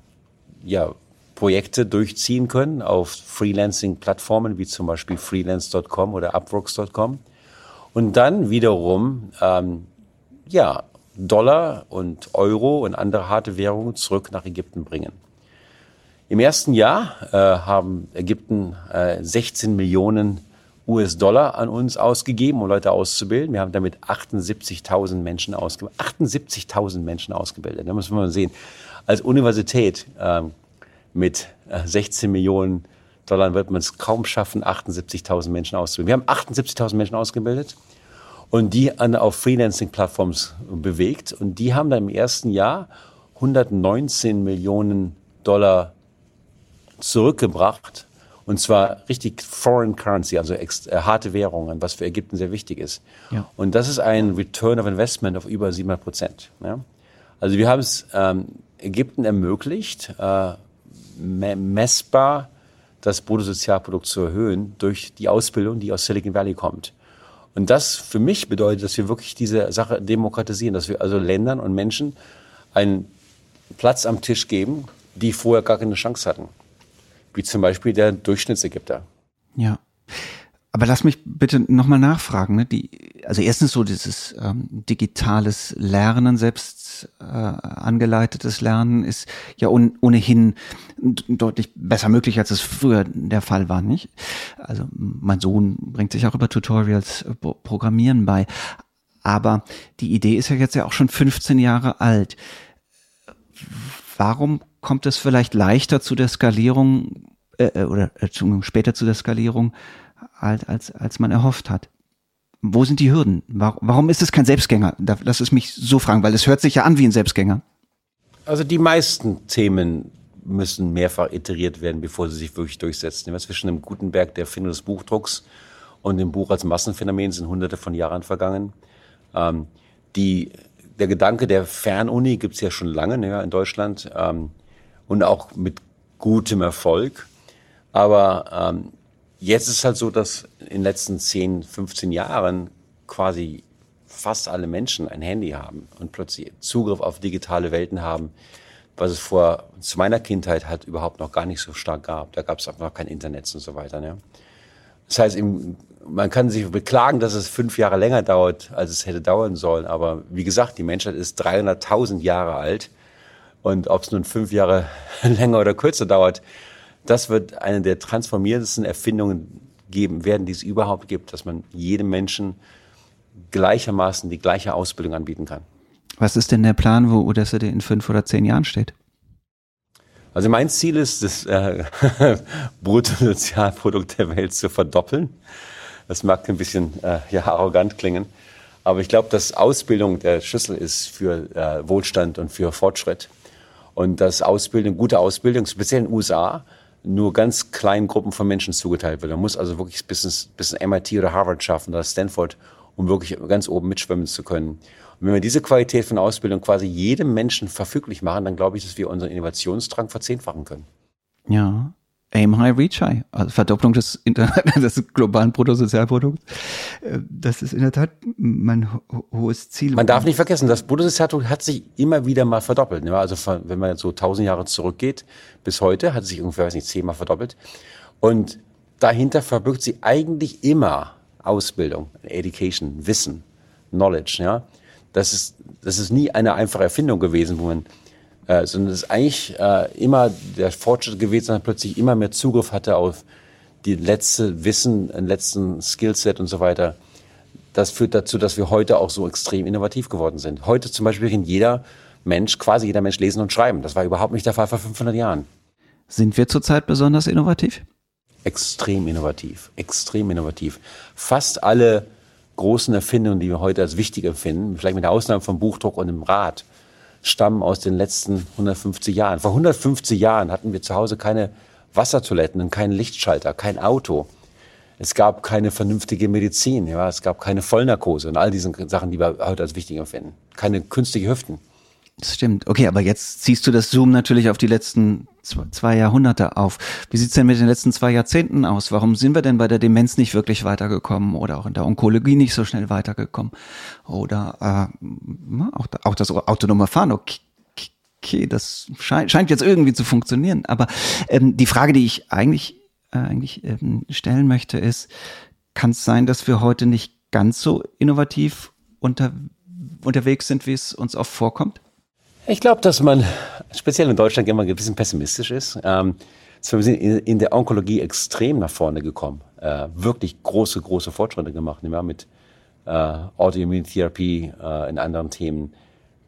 ja, Projekte durchziehen können auf Freelancing-Plattformen wie zum Beispiel freelance.com oder upworks.com und dann wiederum ähm, ja, Dollar und Euro und andere harte Währungen zurück nach Ägypten bringen. Im ersten Jahr äh, haben Ägypten äh, 16 Millionen US-Dollar an uns ausgegeben, um Leute auszubilden. Wir haben damit 78.000 Menschen ausgebildet. 78.000 Menschen ausgebildet. Da muss man sehen. Als Universität äh, mit 16 äh, Millionen Dollar wird man es kaum schaffen, 78.000 Menschen auszubilden. Wir haben 78.000 Menschen ausgebildet und die an, auf Freelancing-Plattforms bewegt. Und die haben dann im ersten Jahr 119 Millionen Dollar zurückgebracht. Und zwar richtig Foreign Currency, also äh, harte Währungen, was für Ägypten sehr wichtig ist. Ja. Und das ist ein Return of Investment auf über 700 Prozent. Ja? Also wir haben es ähm, Ägypten ermöglicht, äh, messbar das Bruttosozialprodukt zu erhöhen durch die Ausbildung, die aus Silicon Valley kommt. Und das für mich bedeutet, dass wir wirklich diese Sache demokratisieren, dass wir also Ländern und Menschen einen Platz am Tisch geben, die vorher gar keine Chance hatten. Wie zum Beispiel der Durchschnittsägypter. Ja. Aber lass mich bitte nochmal nachfragen. Ne? Die, also erstens so dieses ähm, digitales Lernen, selbst äh, angeleitetes Lernen ist ja un, ohnehin deutlich besser möglich, als es früher der Fall war, nicht? Also mein Sohn bringt sich auch über Tutorials äh, Programmieren bei. Aber die Idee ist ja jetzt ja auch schon 15 Jahre alt. Warum kommt es vielleicht leichter zu der Skalierung äh, äh oder äh, später zu der Skalierung als, als, als man erhofft hat. Wo sind die Hürden? Warum ist es kein Selbstgänger? Lass es mich so fragen, weil es hört sich ja an wie ein Selbstgänger. Also die meisten Themen müssen mehrfach iteriert werden, bevor sie sich wirklich durchsetzen. Zwischen dem Gutenberg, der Erfindung des Buchdrucks und dem Buch als Massenphänomen sind hunderte von Jahren vergangen. Ähm, die, der Gedanke der Fernuni gibt es ja schon lange ja, in Deutschland ähm, und auch mit gutem Erfolg. Aber ähm, Jetzt ist halt so, dass in den letzten 10, 15 Jahren quasi fast alle Menschen ein Handy haben und plötzlich Zugriff auf digitale Welten haben, was es vor zu meiner Kindheit halt überhaupt noch gar nicht so stark gab. Da gab es einfach noch kein Internet und so weiter. Ne? Das heißt, man kann sich beklagen, dass es fünf Jahre länger dauert, als es hätte dauern sollen. Aber wie gesagt, die Menschheit ist 300.000 Jahre alt. Und ob es nun fünf Jahre länger oder kürzer dauert, das wird eine der transformierendsten Erfindungen geben werden, die es überhaupt gibt, dass man jedem Menschen gleichermaßen die gleiche Ausbildung anbieten kann. Was ist denn der Plan, wo Odessa in fünf oder zehn Jahren steht? Also mein Ziel ist, das äh, Bruttosozialprodukt der Welt zu verdoppeln. Das mag ein bisschen äh, ja, arrogant klingen, aber ich glaube, dass Ausbildung der Schlüssel ist für äh, Wohlstand und für Fortschritt. Und dass Ausbildung, gute Ausbildung, speziell in den USA, nur ganz kleinen Gruppen von Menschen zugeteilt wird. Man muss also wirklich bis, bis MIT oder Harvard schaffen oder Stanford, um wirklich ganz oben mitschwimmen zu können. Und wenn wir diese Qualität von Ausbildung quasi jedem Menschen verfüglich machen, dann glaube ich, dass wir unseren Innovationsdrang verzehnfachen können. Ja, Aim High, Reach High, also Verdopplung des, des globalen Bruttosozialprodukts. Äh, das ist in der Tat mein ho hohes Ziel. Man darf nicht vergessen, das Bruttosozialprodukt hat sich immer wieder mal verdoppelt. Also wenn man so tausend Jahre zurückgeht, bis heute hat es sich ungefähr, weiß nicht, zehnmal verdoppelt. Und dahinter verbirgt sich eigentlich immer Ausbildung, Education, Wissen, Knowledge. Ja, das ist das ist nie eine einfache Erfindung gewesen, wo man äh, sondern es ist eigentlich äh, immer der Fortschritt gewesen, dass man plötzlich immer mehr Zugriff hatte auf die letzte Wissen, den letzten Skillset und so weiter. Das führt dazu, dass wir heute auch so extrem innovativ geworden sind. Heute zum Beispiel kann jeder Mensch, quasi jeder Mensch lesen und schreiben. Das war überhaupt nicht der Fall vor 500 Jahren. Sind wir zurzeit besonders innovativ? Extrem innovativ, extrem innovativ. Fast alle großen Erfindungen, die wir heute als wichtig empfinden, vielleicht mit der Ausnahme vom Buchdruck und dem Rad, stammen aus den letzten 150 Jahren. Vor 150 Jahren hatten wir zu Hause keine Wassertoiletten und keinen Lichtschalter, kein Auto. Es gab keine vernünftige Medizin, ja, es gab keine Vollnarkose und all diese Sachen, die wir heute als wichtig empfinden. Keine künstliche Hüften. Das stimmt. Okay, aber jetzt ziehst du das Zoom natürlich auf die letzten zwei Jahrhunderte auf. Wie sieht's denn mit den letzten zwei Jahrzehnten aus? Warum sind wir denn bei der Demenz nicht wirklich weitergekommen oder auch in der Onkologie nicht so schnell weitergekommen? Oder äh, auch, auch das autonome Fahren, okay, okay das scheint, scheint jetzt irgendwie zu funktionieren. Aber ähm, die Frage, die ich eigentlich, äh, eigentlich ähm, stellen möchte, ist, kann es sein, dass wir heute nicht ganz so innovativ unter, unterwegs sind, wie es uns oft vorkommt? Ich glaube, dass man speziell in Deutschland immer ein bisschen pessimistisch ist. Ähm, wir sind in, der Onkologie extrem nach vorne gekommen, äh, wirklich große, große Fortschritte gemacht, ja, mit äh, Autoimmuntherapie, äh, in anderen Themen,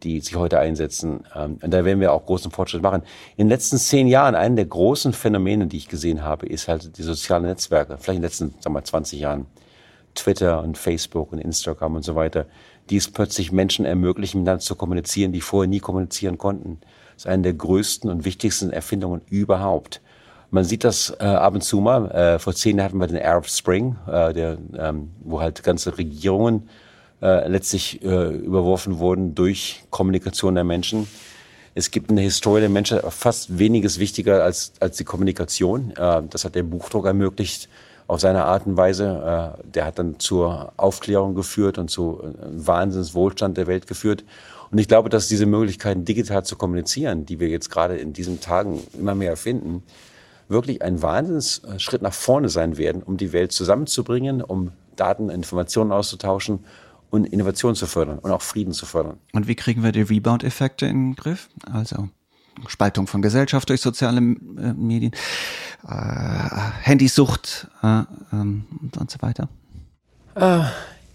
die sich heute einsetzen. Ähm, und da werden wir auch großen Fortschritt machen. In den letzten zehn Jahren, einen der großen Phänomene, die ich gesehen habe, ist halt die sozialen Netzwerke. Vielleicht in den letzten, sagen wir, 20 Jahren. Twitter und Facebook und Instagram und so weiter die es plötzlich Menschen ermöglichen, miteinander zu kommunizieren, die vorher nie kommunizieren konnten. Das ist eine der größten und wichtigsten Erfindungen überhaupt. Man sieht das äh, ab und zu mal. Äh, vor zehn Jahren hatten wir den Arab Spring, äh, der, ähm, wo halt ganze Regierungen äh, letztlich äh, überworfen wurden durch Kommunikation der Menschen. Es gibt eine Historie der Menschen fast weniges wichtiger als, als die Kommunikation. Äh, das hat der Buchdruck ermöglicht auf seine Art und Weise. Äh, der hat dann zur Aufklärung geführt und zu äh, Wahnsinnswohlstand der Welt geführt. Und ich glaube, dass diese Möglichkeiten, digital zu kommunizieren, die wir jetzt gerade in diesen Tagen immer mehr erfinden, wirklich ein Wahnsinnsschritt nach vorne sein werden, um die Welt zusammenzubringen, um Daten, Informationen auszutauschen und Innovation zu fördern und auch Frieden zu fördern. Und wie kriegen wir die Rebound-Effekte in den Griff? Also Spaltung von Gesellschaft durch soziale äh, Medien, äh, Handysucht äh, ähm, und so weiter? Äh,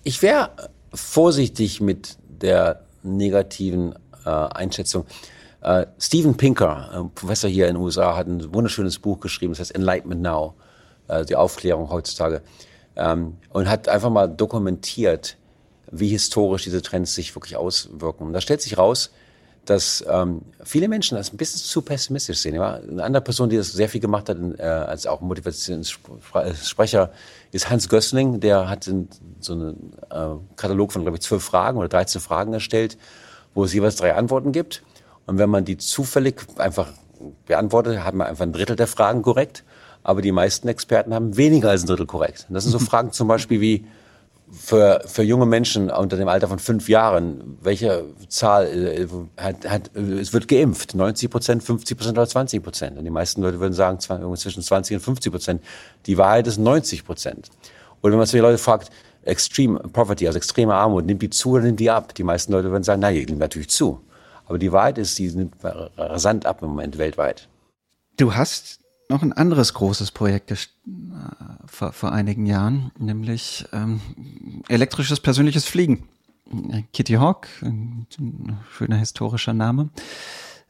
ich wäre vorsichtig mit der negativen äh, Einschätzung. Uh, Steven Pinker, ein Professor hier in den USA, hat ein wunderschönes Buch geschrieben, das heißt Enlightenment Now, die Aufklärung heutzutage, ähm, und hat einfach mal dokumentiert, wie historisch diese Trends sich wirklich auswirken. Und da stellt sich raus, dass ähm, viele Menschen das ein bisschen zu pessimistisch sehen. Ja? Eine andere Person, die das sehr viel gemacht hat, äh, als auch Motivationssprecher, ist Hans Gössling. Der hat so einen äh, Katalog von, glaube ich, zwölf Fragen oder 13 Fragen erstellt, wo es jeweils drei Antworten gibt. Und wenn man die zufällig einfach beantwortet, hat man einfach ein Drittel der Fragen korrekt. Aber die meisten Experten haben weniger als ein Drittel korrekt. Und das sind so Fragen zum Beispiel wie, für, für junge Menschen unter dem Alter von fünf Jahren, welche Zahl äh, hat, hat, es wird geimpft? 90 Prozent, 50 Prozent oder 20 Prozent? Und die meisten Leute würden sagen, zwischen 20 und 50 Prozent. Die Wahrheit ist 90 Prozent. Oder wenn man so die Leute fragt, Extreme Poverty, also extreme Armut, nimmt die zu oder nimmt die ab? Die meisten Leute würden sagen, na, die nimmt natürlich zu. Aber die Wahrheit ist, die nimmt rasant ab im Moment weltweit. Du hast noch ein anderes großes Projekt äh, vor, vor einigen Jahren, nämlich ähm, elektrisches persönliches Fliegen. Kitty Hawk, ein schöner historischer Name.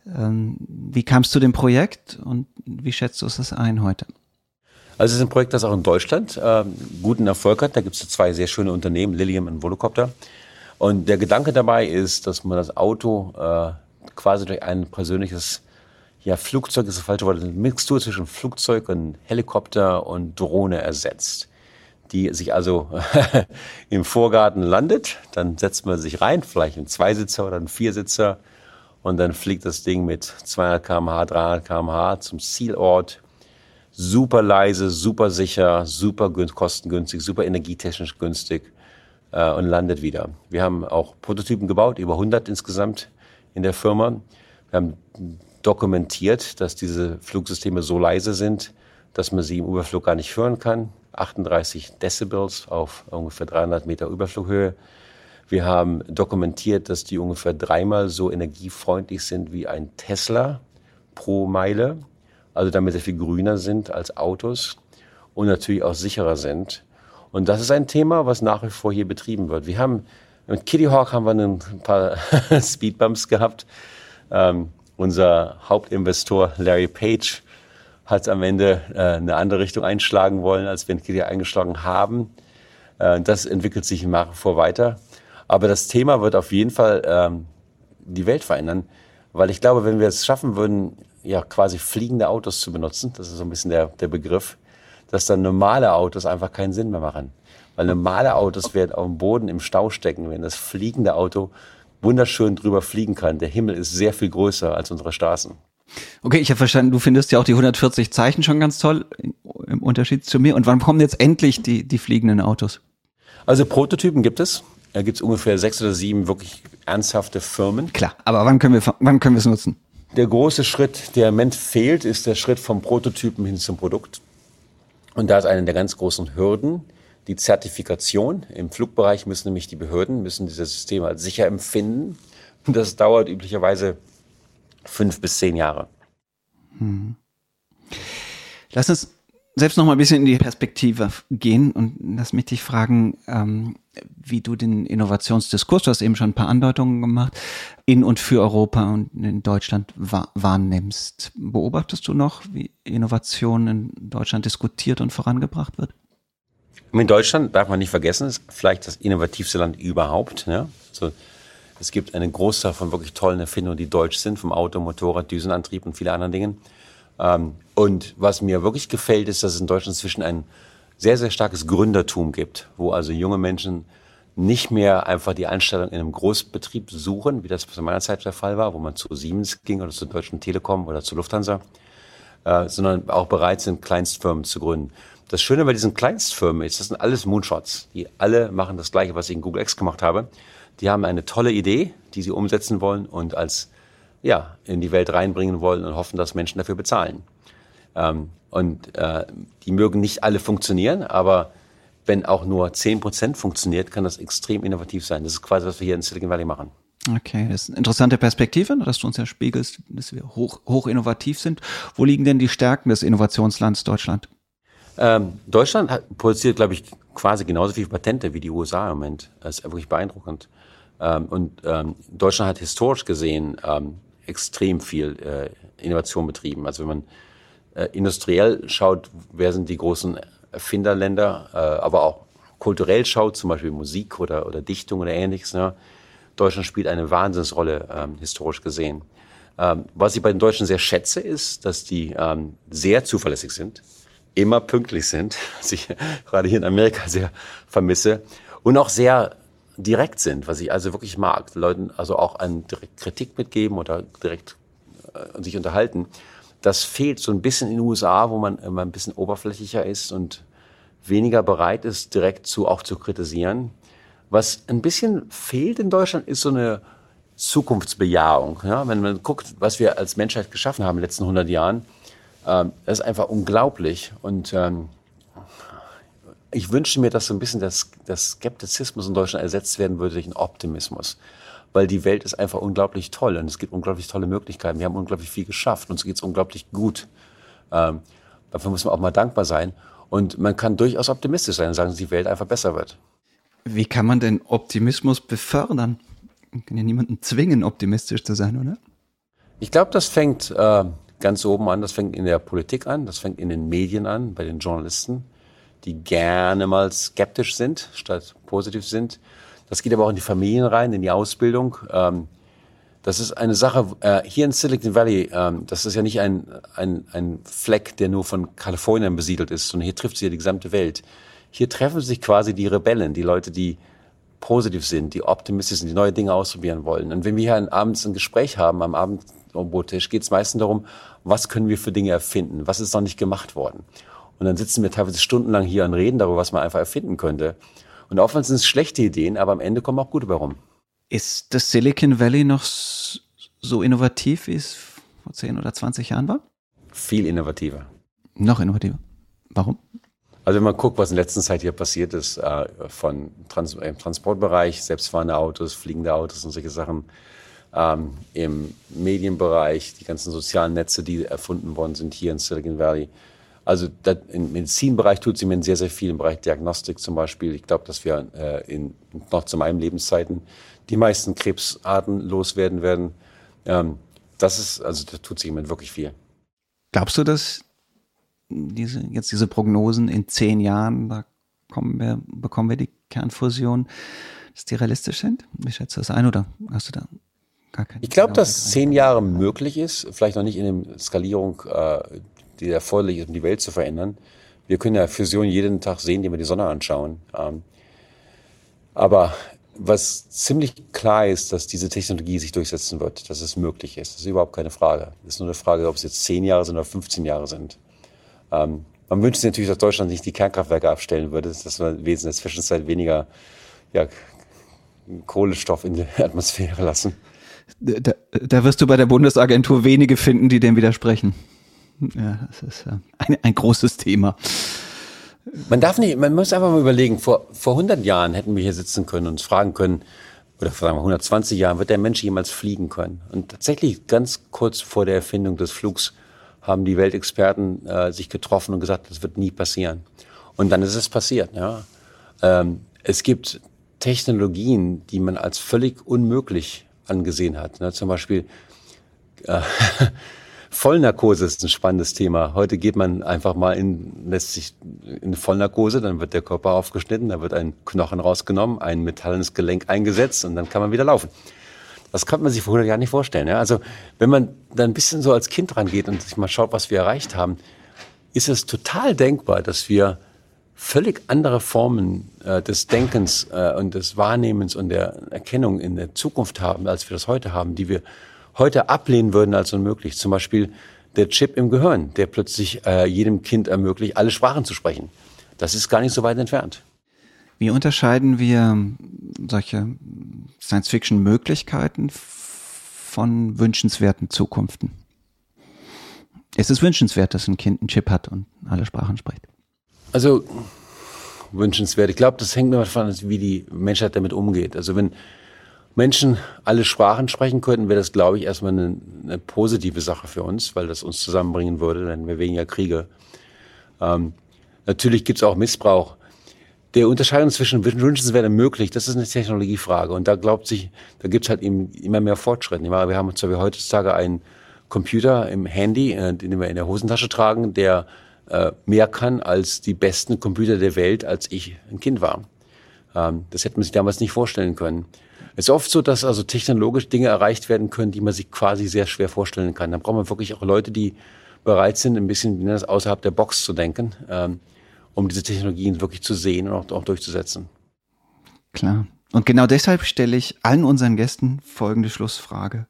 Ähm, wie kamst du dem Projekt und wie schätzt du es ein heute? Also es ist ein Projekt, das auch in Deutschland ähm, guten Erfolg hat. Da gibt es zwei sehr schöne Unternehmen, Lilium und Volocopter. Und der Gedanke dabei ist, dass man das Auto äh, quasi durch ein persönliches ja, Flugzeug ist das falsche Wort, eine Mixtur zwischen Flugzeug und Helikopter und Drohne ersetzt. Die sich also im Vorgarten landet, dann setzt man sich rein, vielleicht ein Zweisitzer oder ein Viersitzer und dann fliegt das Ding mit 200 km/h, 300 km/h zum Zielort. Super leise, super sicher, super kostengünstig, super energietechnisch günstig äh, und landet wieder. Wir haben auch Prototypen gebaut, über 100 insgesamt in der Firma. Wir haben dokumentiert, dass diese Flugsysteme so leise sind, dass man sie im Überflug gar nicht hören kann. 38 Decibels auf ungefähr 300 Meter Überflughöhe. Wir haben dokumentiert, dass die ungefähr dreimal so energiefreundlich sind wie ein Tesla pro Meile. Also damit sie viel grüner sind als Autos und natürlich auch sicherer sind. Und das ist ein Thema, was nach wie vor hier betrieben wird. Wir haben mit Kitty Hawk haben wir ein paar Speedbumps gehabt. Ähm, unser Hauptinvestor Larry Page hat am Ende äh, eine andere Richtung einschlagen wollen, als wir in eingeschlagen haben. Äh, das entwickelt sich nach wie vor weiter. Aber das Thema wird auf jeden Fall ähm, die Welt verändern, weil ich glaube, wenn wir es schaffen würden, ja quasi fliegende Autos zu benutzen, das ist so ein bisschen der, der Begriff, dass dann normale Autos einfach keinen Sinn mehr machen. Weil normale Autos werden auf dem Boden im Stau stecken, wenn das fliegende Auto wunderschön drüber fliegen kann. Der Himmel ist sehr viel größer als unsere Straßen. Okay, ich habe verstanden, du findest ja auch die 140 Zeichen schon ganz toll im Unterschied zu mir. Und wann kommen jetzt endlich die, die fliegenden Autos? Also Prototypen gibt es. Da gibt es ungefähr sechs oder sieben wirklich ernsthafte Firmen. Klar, aber wann können wir wann können wir es nutzen? Der große Schritt, der im Moment fehlt, ist der Schritt vom Prototypen hin zum Produkt. Und da ist eine der ganz großen Hürden die Zertifikation. Im Flugbereich müssen nämlich die Behörden müssen dieses System als sicher empfinden. Und das dauert üblicherweise fünf bis zehn Jahre. Hm. Lass uns selbst noch mal ein bisschen in die Perspektive gehen und lass mich dich fragen, ähm, wie du den Innovationsdiskurs, du hast eben schon ein paar Andeutungen gemacht, in und für Europa und in Deutschland wahrnimmst. Beobachtest du noch, wie Innovation in Deutschland diskutiert und vorangebracht wird? In Deutschland darf man nicht vergessen, ist vielleicht das innovativste Land überhaupt. Ja? Also es gibt eine Großzahl von wirklich tollen Erfindungen, die deutsch sind, vom Auto, Motorrad, Düsenantrieb und viele anderen Dingen. Ähm, und was mir wirklich gefällt, ist, dass es in Deutschland inzwischen ein sehr, sehr starkes Gründertum gibt, wo also junge Menschen nicht mehr einfach die Einstellung in einem Großbetrieb suchen, wie das zu meiner Zeit der Fall war, wo man zu Siemens ging oder zur Deutschen Telekom oder zu Lufthansa, äh, sondern auch bereit sind, Kleinstfirmen zu gründen. Das Schöne bei diesen Kleinstfirmen ist, das sind alles Moonshots. Die alle machen das Gleiche, was ich in Google X gemacht habe. Die haben eine tolle Idee, die sie umsetzen wollen und als ja in die Welt reinbringen wollen und hoffen, dass Menschen dafür bezahlen. Ähm, und äh, die mögen nicht alle funktionieren, aber wenn auch nur 10% funktioniert, kann das extrem innovativ sein. Das ist quasi, was wir hier in Silicon Valley machen. Okay, das ist eine interessante Perspektive, dass du uns ja spiegelst, dass wir hoch, hoch innovativ sind. Wo liegen denn die Stärken des Innovationslands Deutschland? Ähm, Deutschland hat, produziert, glaube ich, quasi genauso viele Patente wie die USA im Moment. Das ist wirklich beeindruckend. Ähm, und ähm, Deutschland hat historisch gesehen ähm, extrem viel äh, Innovation betrieben. Also wenn man äh, industriell schaut, wer sind die großen Erfinderländer, äh, aber auch kulturell schaut, zum Beispiel Musik oder, oder Dichtung oder ähnliches. Ne? Deutschland spielt eine Wahnsinnsrolle, ähm, historisch gesehen. Ähm, was ich bei den Deutschen sehr schätze, ist, dass die ähm, sehr zuverlässig sind, immer pünktlich sind, was ich gerade hier in Amerika sehr vermisse, und auch sehr direkt sind, was ich also wirklich mag. Leuten also auch eine Kritik mitgeben oder direkt äh, sich unterhalten. Das fehlt so ein bisschen in den USA, wo man immer ein bisschen oberflächlicher ist und weniger bereit ist, direkt zu auch zu kritisieren. Was ein bisschen fehlt in Deutschland, ist so eine Zukunftsbejahung. Ja, wenn man guckt, was wir als Menschheit geschaffen haben in den letzten 100 Jahren, ähm, das ist einfach unglaublich. Und ähm, ich wünsche mir, dass so ein bisschen das, das Skeptizismus in Deutschland ersetzt werden würde durch einen Optimismus weil die Welt ist einfach unglaublich toll und es gibt unglaublich tolle Möglichkeiten. Wir haben unglaublich viel geschafft und uns geht es unglaublich gut. Ähm, dafür muss man auch mal dankbar sein. Und man kann durchaus optimistisch sein und sagen, dass die Welt einfach besser wird. Wie kann man denn Optimismus befördern? Man kann ja niemanden zwingen, optimistisch zu sein, oder? Ich glaube, das fängt äh, ganz oben an, das fängt in der Politik an, das fängt in den Medien an, bei den Journalisten, die gerne mal skeptisch sind, statt positiv sind. Das geht aber auch in die Familien rein, in die Ausbildung. Ähm, das ist eine Sache, äh, hier in Silicon Valley, ähm, das ist ja nicht ein, ein, ein Fleck, der nur von Kalifornien besiedelt ist, sondern hier trifft sich ja die gesamte Welt. Hier treffen sich quasi die Rebellen, die Leute, die positiv sind, die optimistisch sind, die neue Dinge ausprobieren wollen. Und wenn wir hier abends ein Gespräch haben, am Abendbrottisch, geht es meistens darum, was können wir für Dinge erfinden, was ist noch nicht gemacht worden. Und dann sitzen wir teilweise stundenlang hier und reden darüber, was man einfach erfinden könnte. Und oftmals sind es schlechte Ideen, aber am Ende kommen auch gute bei rum. Ist das Silicon Valley noch so innovativ, wie es vor 10 oder 20 Jahren war? Viel innovativer. Noch innovativer. Warum? Also wenn man guckt, was in der letzten Zeit hier passiert ist, äh, von Trans im Transportbereich, selbstfahrende Autos, fliegende Autos und solche Sachen, ähm, im Medienbereich, die ganzen sozialen Netze, die erfunden worden sind hier in Silicon Valley, also im Medizinbereich tut sie mir sehr, sehr viel, im Bereich Diagnostik zum Beispiel. Ich glaube, dass wir äh, in, noch zu meinen Lebenszeiten die meisten Krebsarten loswerden werden. Ähm, das ist, also da tut sich jemand wirklich viel. Glaubst du, dass diese, jetzt diese Prognosen in zehn Jahren, da wir, bekommen wir die Kernfusion, dass die realistisch sind? Wie schätzt du das ein oder hast du da? Ich glaube, dass zehn Jahre möglich ist, vielleicht noch nicht in der Skalierung, äh, die erforderlich ist, um die Welt zu verändern. Wir können ja Fusion jeden Tag sehen, indem wir die Sonne anschauen. Ähm, aber was ziemlich klar ist, dass diese Technologie sich durchsetzen wird, dass es möglich ist. Das ist überhaupt keine Frage. Es ist nur eine Frage, ob es jetzt zehn Jahre sind oder 15 Jahre sind. Ähm, man wünscht sich natürlich, dass Deutschland nicht die Kernkraftwerke abstellen würde, dass wir wesentlich in der Zwischenzeit weniger ja, Kohlenstoff in die Atmosphäre lassen. Da, da wirst du bei der Bundesagentur wenige finden, die dem widersprechen. Ja, das ist ein, ein großes Thema. Man darf nicht, man muss einfach mal überlegen, vor, vor 100 Jahren hätten wir hier sitzen können und uns fragen können, oder vor 120 Jahren, wird der Mensch jemals fliegen können? Und tatsächlich ganz kurz vor der Erfindung des Flugs haben die Weltexperten äh, sich getroffen und gesagt, das wird nie passieren. Und dann ist es passiert. Ja. Ähm, es gibt Technologien, die man als völlig unmöglich angesehen hat. Ne? Zum Beispiel äh, Vollnarkose ist ein spannendes Thema. Heute geht man einfach mal in, lässt sich in Vollnarkose, dann wird der Körper aufgeschnitten, da wird ein Knochen rausgenommen, ein metallenes Gelenk eingesetzt und dann kann man wieder laufen. Das kann man sich vor 100 Jahren nicht vorstellen. Ja? Also wenn man dann ein bisschen so als Kind rangeht und sich mal schaut, was wir erreicht haben, ist es total denkbar, dass wir völlig andere Formen äh, des Denkens äh, und des Wahrnehmens und der Erkennung in der Zukunft haben, als wir das heute haben, die wir heute ablehnen würden als unmöglich. Zum Beispiel der Chip im Gehirn, der plötzlich äh, jedem Kind ermöglicht, alle Sprachen zu sprechen. Das ist gar nicht so weit entfernt. Wie unterscheiden wir solche Science-Fiction-Möglichkeiten von wünschenswerten Zukunften? Ist es wünschenswert, dass ein Kind einen Chip hat und alle Sprachen spricht? Also wünschenswert. Ich glaube, das hängt nur davon ab, wie die Menschheit damit umgeht. Also wenn Menschen alle Sprachen sprechen könnten, wäre das, glaube ich, erstmal eine, eine, positive Sache für uns, weil das uns zusammenbringen würde, dann wäre weniger Kriege. Ähm, natürlich gibt es auch Missbrauch. Der Unterscheidung zwischen wünschenswert und möglich, das ist eine Technologiefrage. Und da glaubt sich, da gibt es halt eben immer mehr Fortschritte. Wir haben zwar wie heutzutage einen Computer im Handy, äh, den wir in der Hosentasche tragen, der äh, mehr kann als die besten Computer der Welt, als ich ein Kind war. Ähm, das hätte man sich damals nicht vorstellen können. Es ist oft so, dass also technologisch Dinge erreicht werden können, die man sich quasi sehr schwer vorstellen kann. Da braucht man wirklich auch Leute, die bereit sind, ein bisschen das, außerhalb der Box zu denken, ähm, um diese Technologien wirklich zu sehen und auch, auch durchzusetzen. Klar. Und genau deshalb stelle ich allen unseren Gästen folgende Schlussfrage.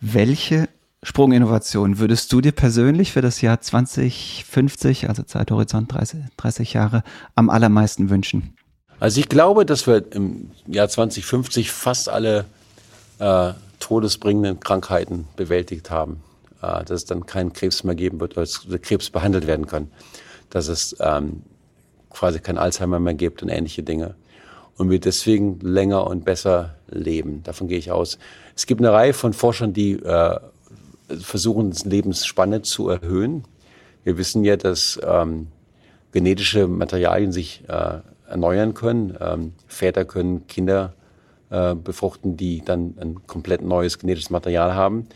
Welche Sprunginnovation würdest du dir persönlich für das Jahr 2050, also Zeithorizont 30, 30 Jahre, am allermeisten wünschen? Also ich glaube, dass wir im Jahr 2050 fast alle äh, todesbringenden Krankheiten bewältigt haben. Äh, dass es dann keinen Krebs mehr geben wird, dass Krebs behandelt werden kann. Dass es ähm, quasi kein Alzheimer mehr gibt und ähnliche Dinge. Und wir deswegen länger und besser leben. Davon gehe ich aus. Es gibt eine Reihe von Forschern, die äh, versuchen, Lebensspanne zu erhöhen. Wir wissen ja, dass ähm, genetische Materialien sich äh, erneuern können. Ähm, Väter können Kinder äh, befruchten, die dann ein komplett neues genetisches Material haben.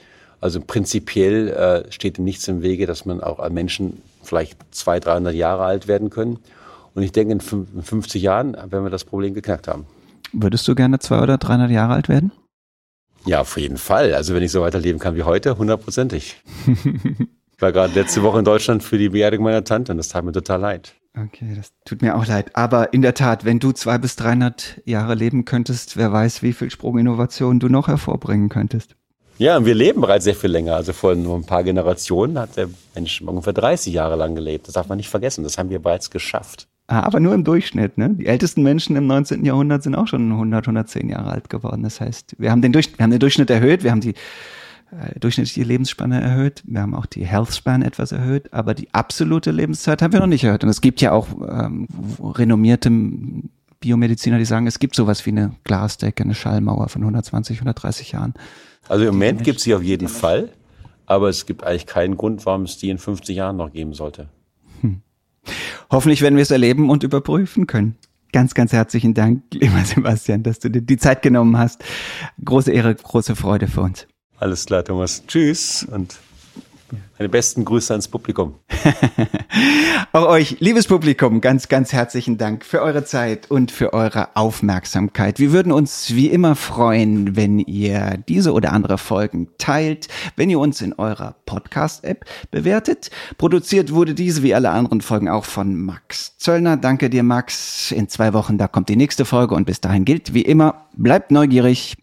Also prinzipiell äh, steht nichts im Wege, dass man auch als Menschen vielleicht 200, 300 Jahre alt werden können. Und ich denke, in 50 Jahren werden wir das Problem geknackt haben. Würdest du gerne 200 oder 300 Jahre alt werden? Ja, auf jeden Fall. Also wenn ich so weiterleben kann wie heute, hundertprozentig. ich war gerade letzte Woche in Deutschland für die Beerdigung meiner Tante und das tat mir total leid. Okay, das tut mir auch leid. Aber in der Tat, wenn du zwei bis 300 Jahre leben könntest, wer weiß, wie viel Sprunginnovation du noch hervorbringen könntest. Ja, und wir leben bereits sehr viel länger. Also vor nur ein paar Generationen hat der Mensch ungefähr 30 Jahre lang gelebt. Das darf man nicht vergessen. Das haben wir bereits geschafft. Ah, aber nur im Durchschnitt. Ne? Die ältesten Menschen im 19. Jahrhundert sind auch schon 100, 110 Jahre alt geworden. Das heißt, wir haben den, Durch wir haben den Durchschnitt erhöht, wir haben die äh, durchschnittliche Lebensspanne erhöht, wir haben auch die Health Span etwas erhöht, aber die absolute Lebenszeit haben wir noch nicht erhöht. Und es gibt ja auch ähm, renommierte Biomediziner, die sagen, es gibt sowas wie eine Glasdecke, eine Schallmauer von 120, 130 Jahren. Also im Moment gibt es sie auf jeden Fall, aber es gibt eigentlich keinen Grund, warum es die in 50 Jahren noch geben sollte. Hm. Hoffentlich werden wir es erleben und überprüfen können. Ganz, ganz herzlichen Dank, lieber Sebastian, dass du dir die Zeit genommen hast. Große Ehre, große Freude für uns. Alles klar, Thomas. Tschüss und meine besten Grüße ans Publikum. Auch euch, liebes Publikum, ganz, ganz herzlichen Dank für eure Zeit und für eure Aufmerksamkeit. Wir würden uns wie immer freuen, wenn ihr diese oder andere Folgen teilt, wenn ihr uns in eurer Podcast-App bewertet. Produziert wurde diese wie alle anderen Folgen auch von Max Zöllner. Danke dir, Max. In zwei Wochen, da kommt die nächste Folge und bis dahin gilt wie immer, bleibt neugierig.